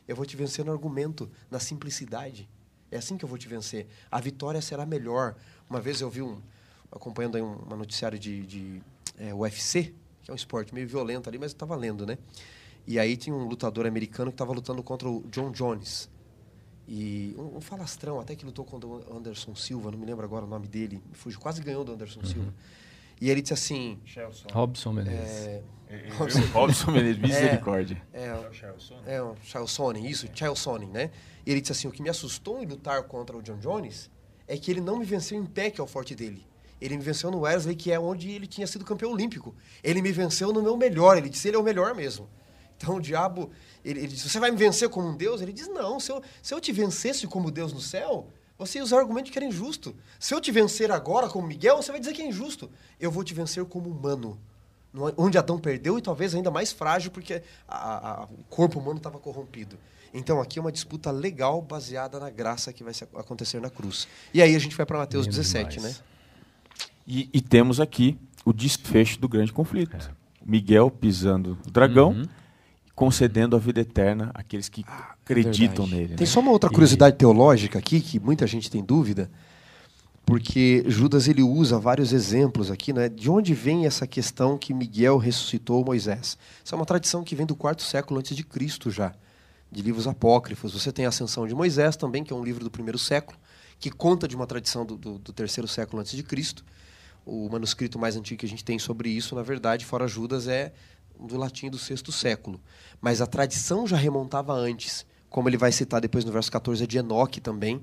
eu vou te vencer no argumento, na simplicidade. É assim que eu vou te vencer. A vitória será melhor. Uma vez eu vi um, acompanhando aí um, uma noticiário de, de é, UFC, que é um esporte meio violento ali, mas está valendo, né? E aí tinha um lutador americano que estava lutando contra o John Jones. E um, um, falastrão, até que lutou contra o Anderson Silva, não me lembro agora o nome dele, fugiu, quase ganhou do Anderson uhum. Silva. E ele disse assim. Chelson. Robson Menezes. É, é, Robson, Robson Menezes, misericórdia. É, é, é o Chelson, isso, Chelson, né? E ele disse assim: o que me assustou em lutar contra o John Jones é que ele não me venceu em pé, que é o forte dele. Ele me venceu no Wesley, que é onde ele tinha sido campeão olímpico. Ele me venceu no meu melhor. Ele disse: ele é o melhor mesmo. Então o diabo, ele, ele diz: Você vai me vencer como um Deus? Ele diz: Não, se eu, se eu te vencesse como Deus no céu, você usar o argumento de que era injusto. Se eu te vencer agora como Miguel, você vai dizer que é injusto. Eu vou te vencer como humano. Onde Adão perdeu e talvez ainda mais frágil, porque a, a, o corpo humano estava corrompido. Então aqui é uma disputa legal baseada na graça que vai acontecer na cruz. E aí a gente vai para Mateus Lindo 17, demais. né? E, e, temos aqui o desfecho do grande conflito. É. Miguel pisando o dragão. Uhum concedendo a vida eterna àqueles que ah, acreditam nele. Tem né? só uma outra curiosidade e... teológica aqui que muita gente tem dúvida, porque Judas ele usa vários exemplos aqui, né? De onde vem essa questão que Miguel ressuscitou Moisés? Isso é uma tradição que vem do quarto século antes de Cristo já, de livros apócrifos. Você tem a Ascensão de Moisés também, que é um livro do primeiro século, que conta de uma tradição do, do, do terceiro século antes de Cristo. O manuscrito mais antigo que a gente tem sobre isso, na verdade, fora Judas, é do latim do sexto século. Mas a tradição já remontava antes, como ele vai citar depois no verso 14 é de Enoque também,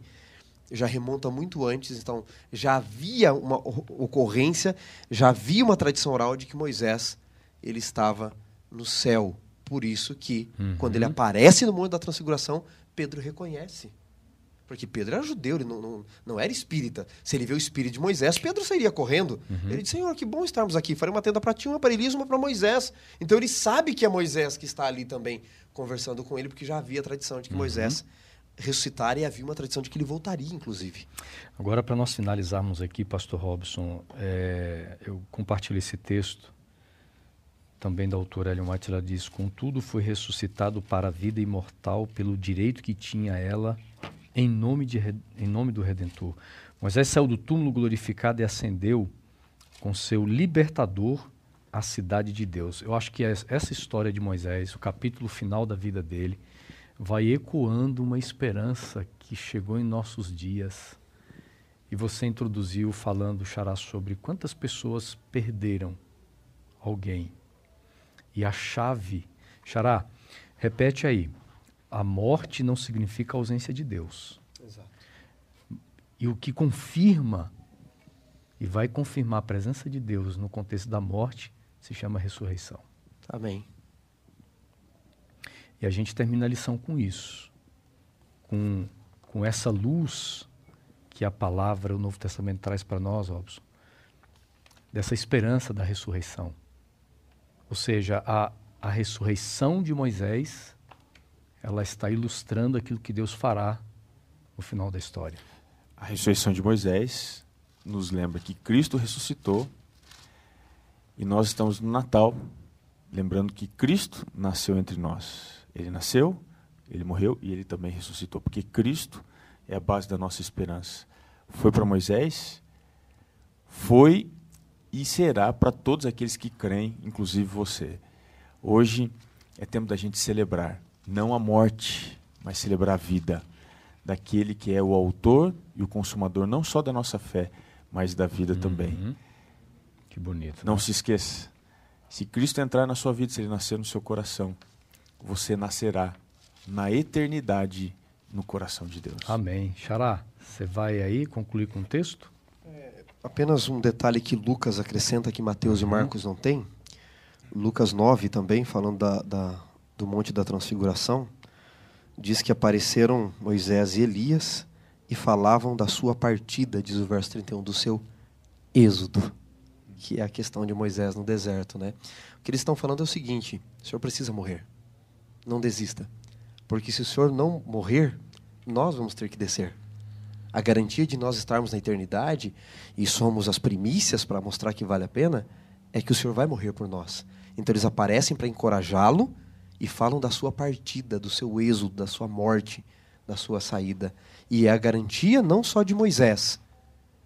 já remonta muito antes, então já havia uma ocorrência, já havia uma tradição oral de que Moisés ele estava no céu. Por isso que, uhum. quando ele aparece no Monte da Transfiguração, Pedro reconhece. Porque Pedro era judeu, ele não, não, não, era espírita. Se ele vê o espírito de Moisés, Pedro sairia correndo. Uhum. Ele disse: Senhor, que bom estarmos aqui. Farei uma tenda para ti, uma para Elias, uma para Moisés. Então ele sabe que é Moisés que está ali também conversando com ele, porque já havia a tradição de que uhum. Moisés ressuscitara e havia uma tradição de que ele voltaria, inclusive. Agora, para nós finalizarmos aqui, Pastor Robson, é, eu compartilho esse texto também da autora Ellen White. Ela diz: Contudo, foi ressuscitado para a vida imortal pelo direito que tinha ela em nome, de, em nome do Redentor. Moisés saiu do túmulo glorificado e ascendeu com seu libertador à cidade de Deus. Eu acho que essa história de Moisés, o capítulo final da vida dele, vai ecoando uma esperança que chegou em nossos dias. E você introduziu falando, Xará, sobre quantas pessoas perderam alguém. E a chave. Xará, repete aí a morte não significa ausência de Deus. Exato. E o que confirma e vai confirmar a presença de Deus no contexto da morte se chama ressurreição. Amém. E a gente termina a lição com isso. Com, com essa luz que a palavra, o Novo Testamento traz para nós, Robson. Dessa esperança da ressurreição. Ou seja, a, a ressurreição de Moisés ela está ilustrando aquilo que Deus fará no final da história. A ressurreição de Moisés nos lembra que Cristo ressuscitou e nós estamos no Natal, lembrando que Cristo nasceu entre nós. Ele nasceu, ele morreu e ele também ressuscitou, porque Cristo é a base da nossa esperança. Foi para Moisés, foi e será para todos aqueles que creem, inclusive você. Hoje é tempo da gente celebrar não a morte, mas celebrar a vida daquele que é o autor e o consumador não só da nossa fé, mas da vida uhum. também. Que bonito. Não né? se esqueça. Se Cristo entrar na sua vida, se ele nascer no seu coração, você nascerá na eternidade no coração de Deus. Amém. Xará, você vai aí concluir com o texto? É, apenas um detalhe que Lucas acrescenta que Mateus uhum. e Marcos não têm. Lucas 9 também, falando da, da do Monte da Transfiguração, diz que apareceram Moisés e Elias e falavam da sua partida, diz o verso 31, do seu êxodo, que é a questão de Moisés no deserto. Né? O que eles estão falando é o seguinte: o senhor precisa morrer, não desista, porque se o senhor não morrer, nós vamos ter que descer. A garantia de nós estarmos na eternidade e somos as primícias para mostrar que vale a pena é que o senhor vai morrer por nós. Então eles aparecem para encorajá-lo e falam da sua partida, do seu êxodo, da sua morte, da sua saída. E é a garantia não só de Moisés,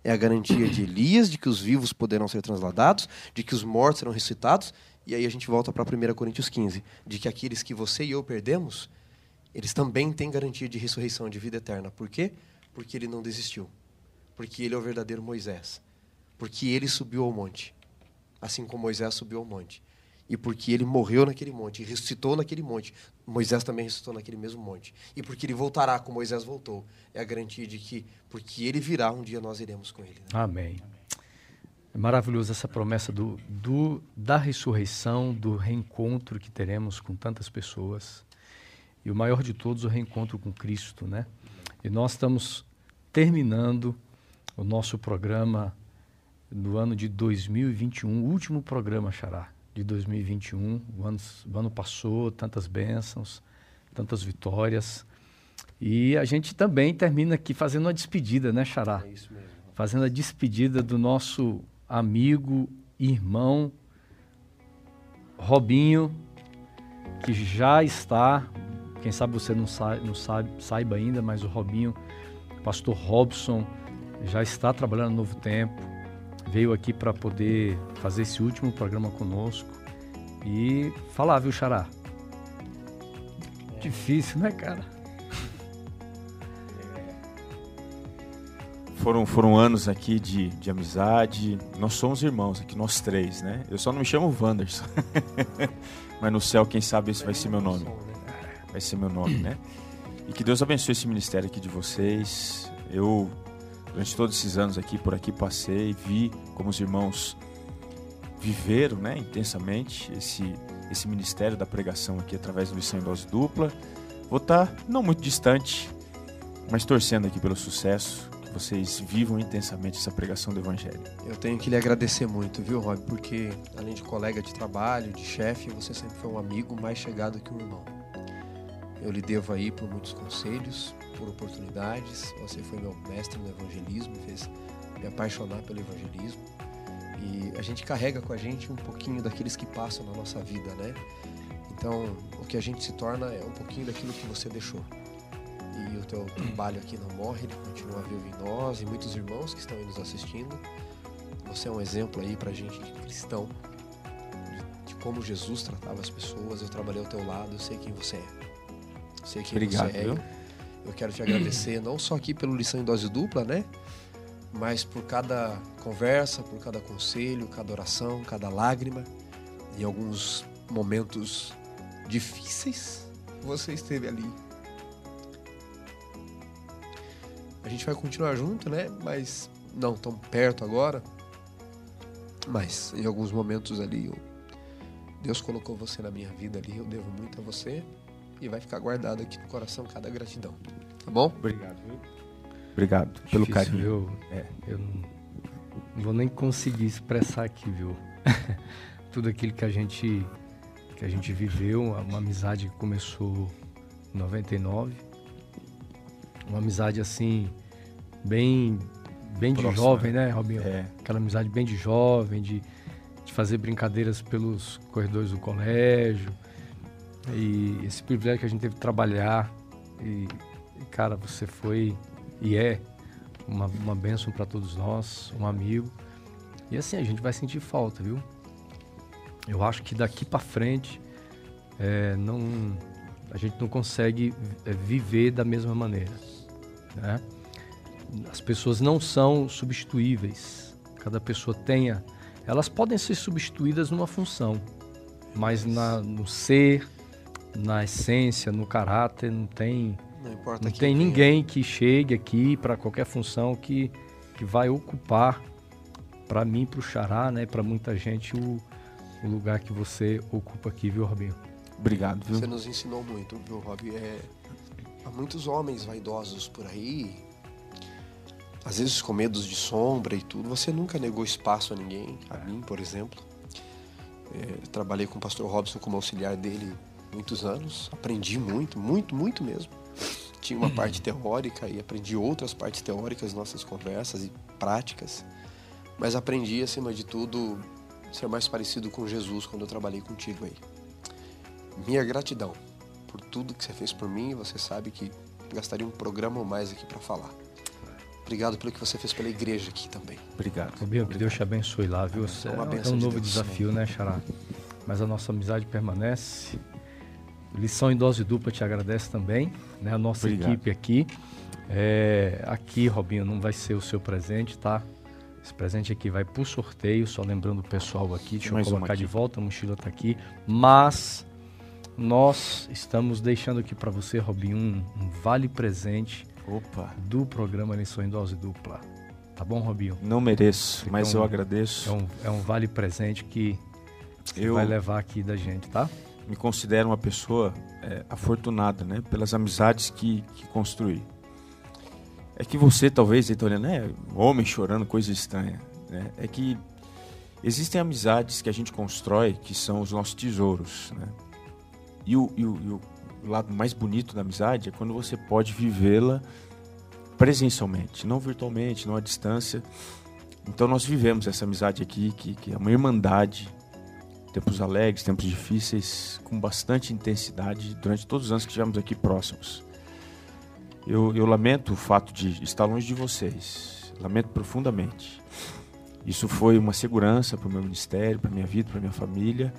é a garantia de Elias, de que os vivos poderão ser transladados, de que os mortos serão ressuscitados E aí a gente volta para 1 Coríntios 15, de que aqueles que você e eu perdemos, eles também têm garantia de ressurreição, de vida eterna. Por quê? Porque ele não desistiu. Porque ele é o verdadeiro Moisés. Porque ele subiu ao monte, assim como Moisés subiu ao monte. E porque ele morreu naquele monte e ressuscitou naquele monte, Moisés também ressuscitou naquele mesmo monte. E porque ele voltará como Moisés voltou, é a garantia de que, porque ele virá, um dia nós iremos com ele. Né? Amém. É maravilhoso essa promessa do, do, da ressurreição, do reencontro que teremos com tantas pessoas. E o maior de todos, o reencontro com Cristo, né? E nós estamos terminando o nosso programa no ano de 2021, o último programa, Xará, de 2021. O ano, o ano passou, tantas bênçãos, tantas vitórias. E a gente também termina aqui fazendo uma despedida, né, Xará? É isso mesmo. Fazendo a despedida do nosso amigo, irmão Robinho, que já está, quem sabe você não, sa não sabe, saiba ainda, mas o Robinho, pastor Robson, já está trabalhando no Novo Tempo, veio aqui para poder fazer esse último programa conosco e falar, viu, Xará? É. Difícil, né, cara? foram, foram anos aqui de, de amizade. Nós somos irmãos aqui, nós três, né? Eu só não me chamo Wanderson. Mas no céu, quem sabe esse vai ser meu nome. Vai ser meu nome, né? E que Deus abençoe esse ministério aqui de vocês. Eu, durante todos esses anos aqui, por aqui passei, vi como os irmãos viveram, né, intensamente esse, esse ministério da pregação aqui através do Lição em Dose Dupla. Vou estar não muito distante, mas torcendo aqui pelo sucesso vocês vivam intensamente essa pregação do Evangelho. Eu tenho que lhe agradecer muito, viu, Rob? Porque além de colega de trabalho, de chefe, você sempre foi um amigo mais chegado que um irmão. Eu lhe devo aí por muitos conselhos, por oportunidades. Você foi meu mestre no evangelismo, fez me apaixonar pelo evangelismo. E a gente carrega com a gente um pouquinho daqueles que passam na nossa vida, né? Então, o que a gente se torna é um pouquinho daquilo que você deixou e o teu trabalho aqui não morre, ele continua vivo em nós e muitos irmãos que estão aí nos assistindo. Você é um exemplo aí pra gente de cristão, de, de como Jesus tratava as pessoas. Eu trabalhei ao teu lado, eu sei quem você é. Eu sei quem Obrigado, você é. Viu? Eu quero te agradecer não só aqui pelo lição em dose dupla, né? Mas por cada conversa, por cada conselho, cada oração, cada lágrima e alguns momentos difíceis você esteve ali A gente vai continuar junto, né? Mas não tão perto agora. Mas em alguns momentos ali, eu... Deus colocou você na minha vida ali. Eu devo muito a você. E vai ficar guardado aqui no coração cada gratidão. Tá bom? Obrigado, viu? Obrigado Difícil, pelo carinho. Viu? É, eu não, não vou nem conseguir expressar aqui, viu? Tudo aquilo que a gente que a gente viveu, uma amizade que começou em 99 uma amizade assim, bem, bem de Próxima. jovem, né, Robinho? É. Aquela amizade bem de jovem, de, de fazer brincadeiras pelos corredores do colégio. E esse privilégio que a gente teve de trabalhar. E, cara, você foi e é uma, uma bênção para todos nós, um amigo. E assim, a gente vai sentir falta, viu? Eu acho que daqui para frente é, não, a gente não consegue é, viver da mesma maneira. Né? As pessoas não são substituíveis. Cada pessoa tenha. Elas podem ser substituídas numa função, mas na, no ser, na essência, no caráter, não tem. Não, importa não tem ninguém que chegue aqui para qualquer função que, que vai ocupar, para mim, para o Xará, né, para muita gente, o, o lugar que você ocupa aqui, viu, Robinho? Obrigado, viu? Você nos ensinou muito, viu, Rob? É, há muitos homens vaidosos por aí, às vezes com medos de sombra e tudo. Você nunca negou espaço a ninguém, a mim, por exemplo. É, trabalhei com o pastor Robson como auxiliar dele muitos anos, aprendi muito, muito, muito mesmo. Tinha uma parte teórica e aprendi outras partes teóricas nossas conversas e práticas, mas aprendi acima de tudo ser mais parecido com Jesus quando eu trabalhei contigo aí. Minha gratidão por tudo que você fez por mim. Você sabe que gastaria um programa ou mais aqui para falar. Obrigado pelo que você fez pela igreja aqui também. Obrigado. Rubinho, que Deus te abençoe lá, viu? É, é um novo Deus. desafio, né, Xará? mas a nossa amizade permanece. Lição em dose dupla te agradece também, né? A nossa Obrigado. equipe aqui. É, aqui, Robinho, não vai ser o seu presente, tá? Esse presente aqui vai por sorteio, só lembrando o pessoal aqui, deixa Mais eu colocar de volta, a mochila está aqui. Mas nós estamos deixando aqui para você, Robinho, um, um, vale presente Opa. do programa Lição em Dose Dupla. Tá bom, Robinho? Não mereço, mas um, eu agradeço. É um, é um vale presente que eu vai levar aqui da gente, tá? Me considero uma pessoa é, afortunada, né? Pelas amizades que, que construí. É que você talvez está olhando, né? Homem chorando, coisa estranha. Né? É que existem amizades que a gente constrói que são os nossos tesouros, né? E o, e o, e o lado mais bonito da amizade é quando você pode vivê-la presencialmente, não virtualmente, não à distância. Então nós vivemos essa amizade aqui, que, que é uma irmandade, tempos alegres, tempos difíceis, com bastante intensidade durante todos os anos que estivemos aqui próximos. Eu, eu lamento o fato de estar longe de vocês, lamento profundamente. Isso foi uma segurança para o meu ministério, para minha vida, para minha família.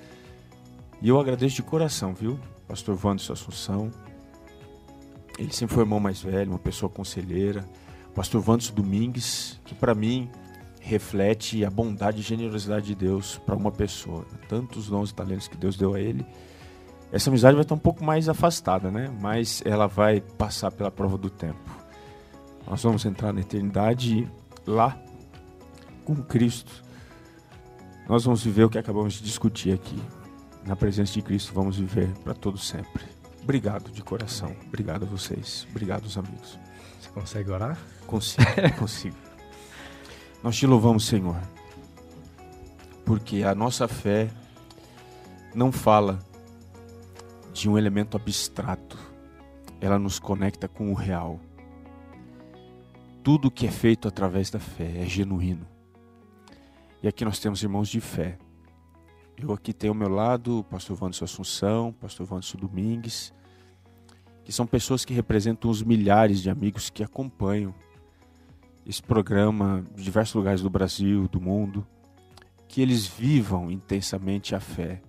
E eu agradeço de coração, viu? Pastor Wanderson Assunção. Ele sempre foi irmão mais velho, uma pessoa conselheira. Pastor Wanderson Domingues, que para mim reflete a bondade e generosidade de Deus para uma pessoa. Tantos dons e talentos que Deus deu a ele. Essa amizade vai estar um pouco mais afastada, né? Mas ela vai passar pela prova do tempo. Nós vamos entrar na eternidade lá com Cristo. Nós vamos viver o que acabamos de discutir aqui na presença de Cristo vamos viver para todo sempre. Obrigado de coração. Obrigado a vocês. Obrigado aos amigos. Você consegue orar? Consigo, consigo. Nós te louvamos, Senhor, porque a nossa fé não fala de um elemento abstrato. Ela nos conecta com o real. Tudo que é feito através da fé é genuíno. E aqui nós temos irmãos de fé eu aqui tenho ao meu lado o pastor Wanderson Assunção, o pastor Wanderson Domingues, que são pessoas que representam os milhares de amigos que acompanham esse programa de diversos lugares do Brasil, do mundo, que eles vivam intensamente a fé,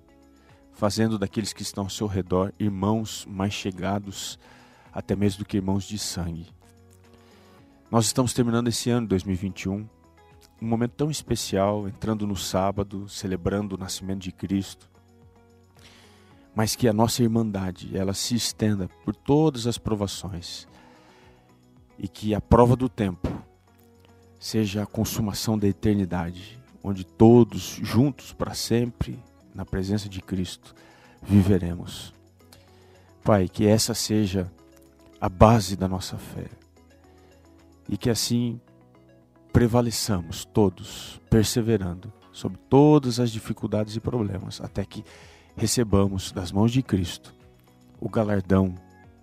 fazendo daqueles que estão ao seu redor irmãos mais chegados, até mesmo do que irmãos de sangue. Nós estamos terminando esse ano 2021 um momento tão especial, entrando no sábado, celebrando o nascimento de Cristo. Mas que a nossa irmandade, ela se estenda por todas as provações. E que a prova do tempo seja a consumação da eternidade, onde todos juntos para sempre, na presença de Cristo, viveremos. Pai, que essa seja a base da nossa fé. E que assim prevaleçamos todos, perseverando sobre todas as dificuldades e problemas, até que recebamos das mãos de Cristo o galardão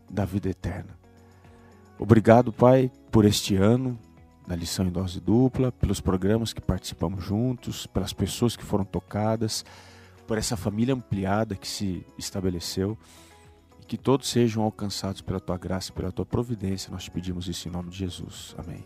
da vida eterna. Obrigado, Pai, por este ano da lição em dose dupla, pelos programas que participamos juntos, pelas pessoas que foram tocadas, por essa família ampliada que se estabeleceu e que todos sejam alcançados pela tua graça e pela tua providência. Nós te pedimos isso em nome de Jesus. Amém.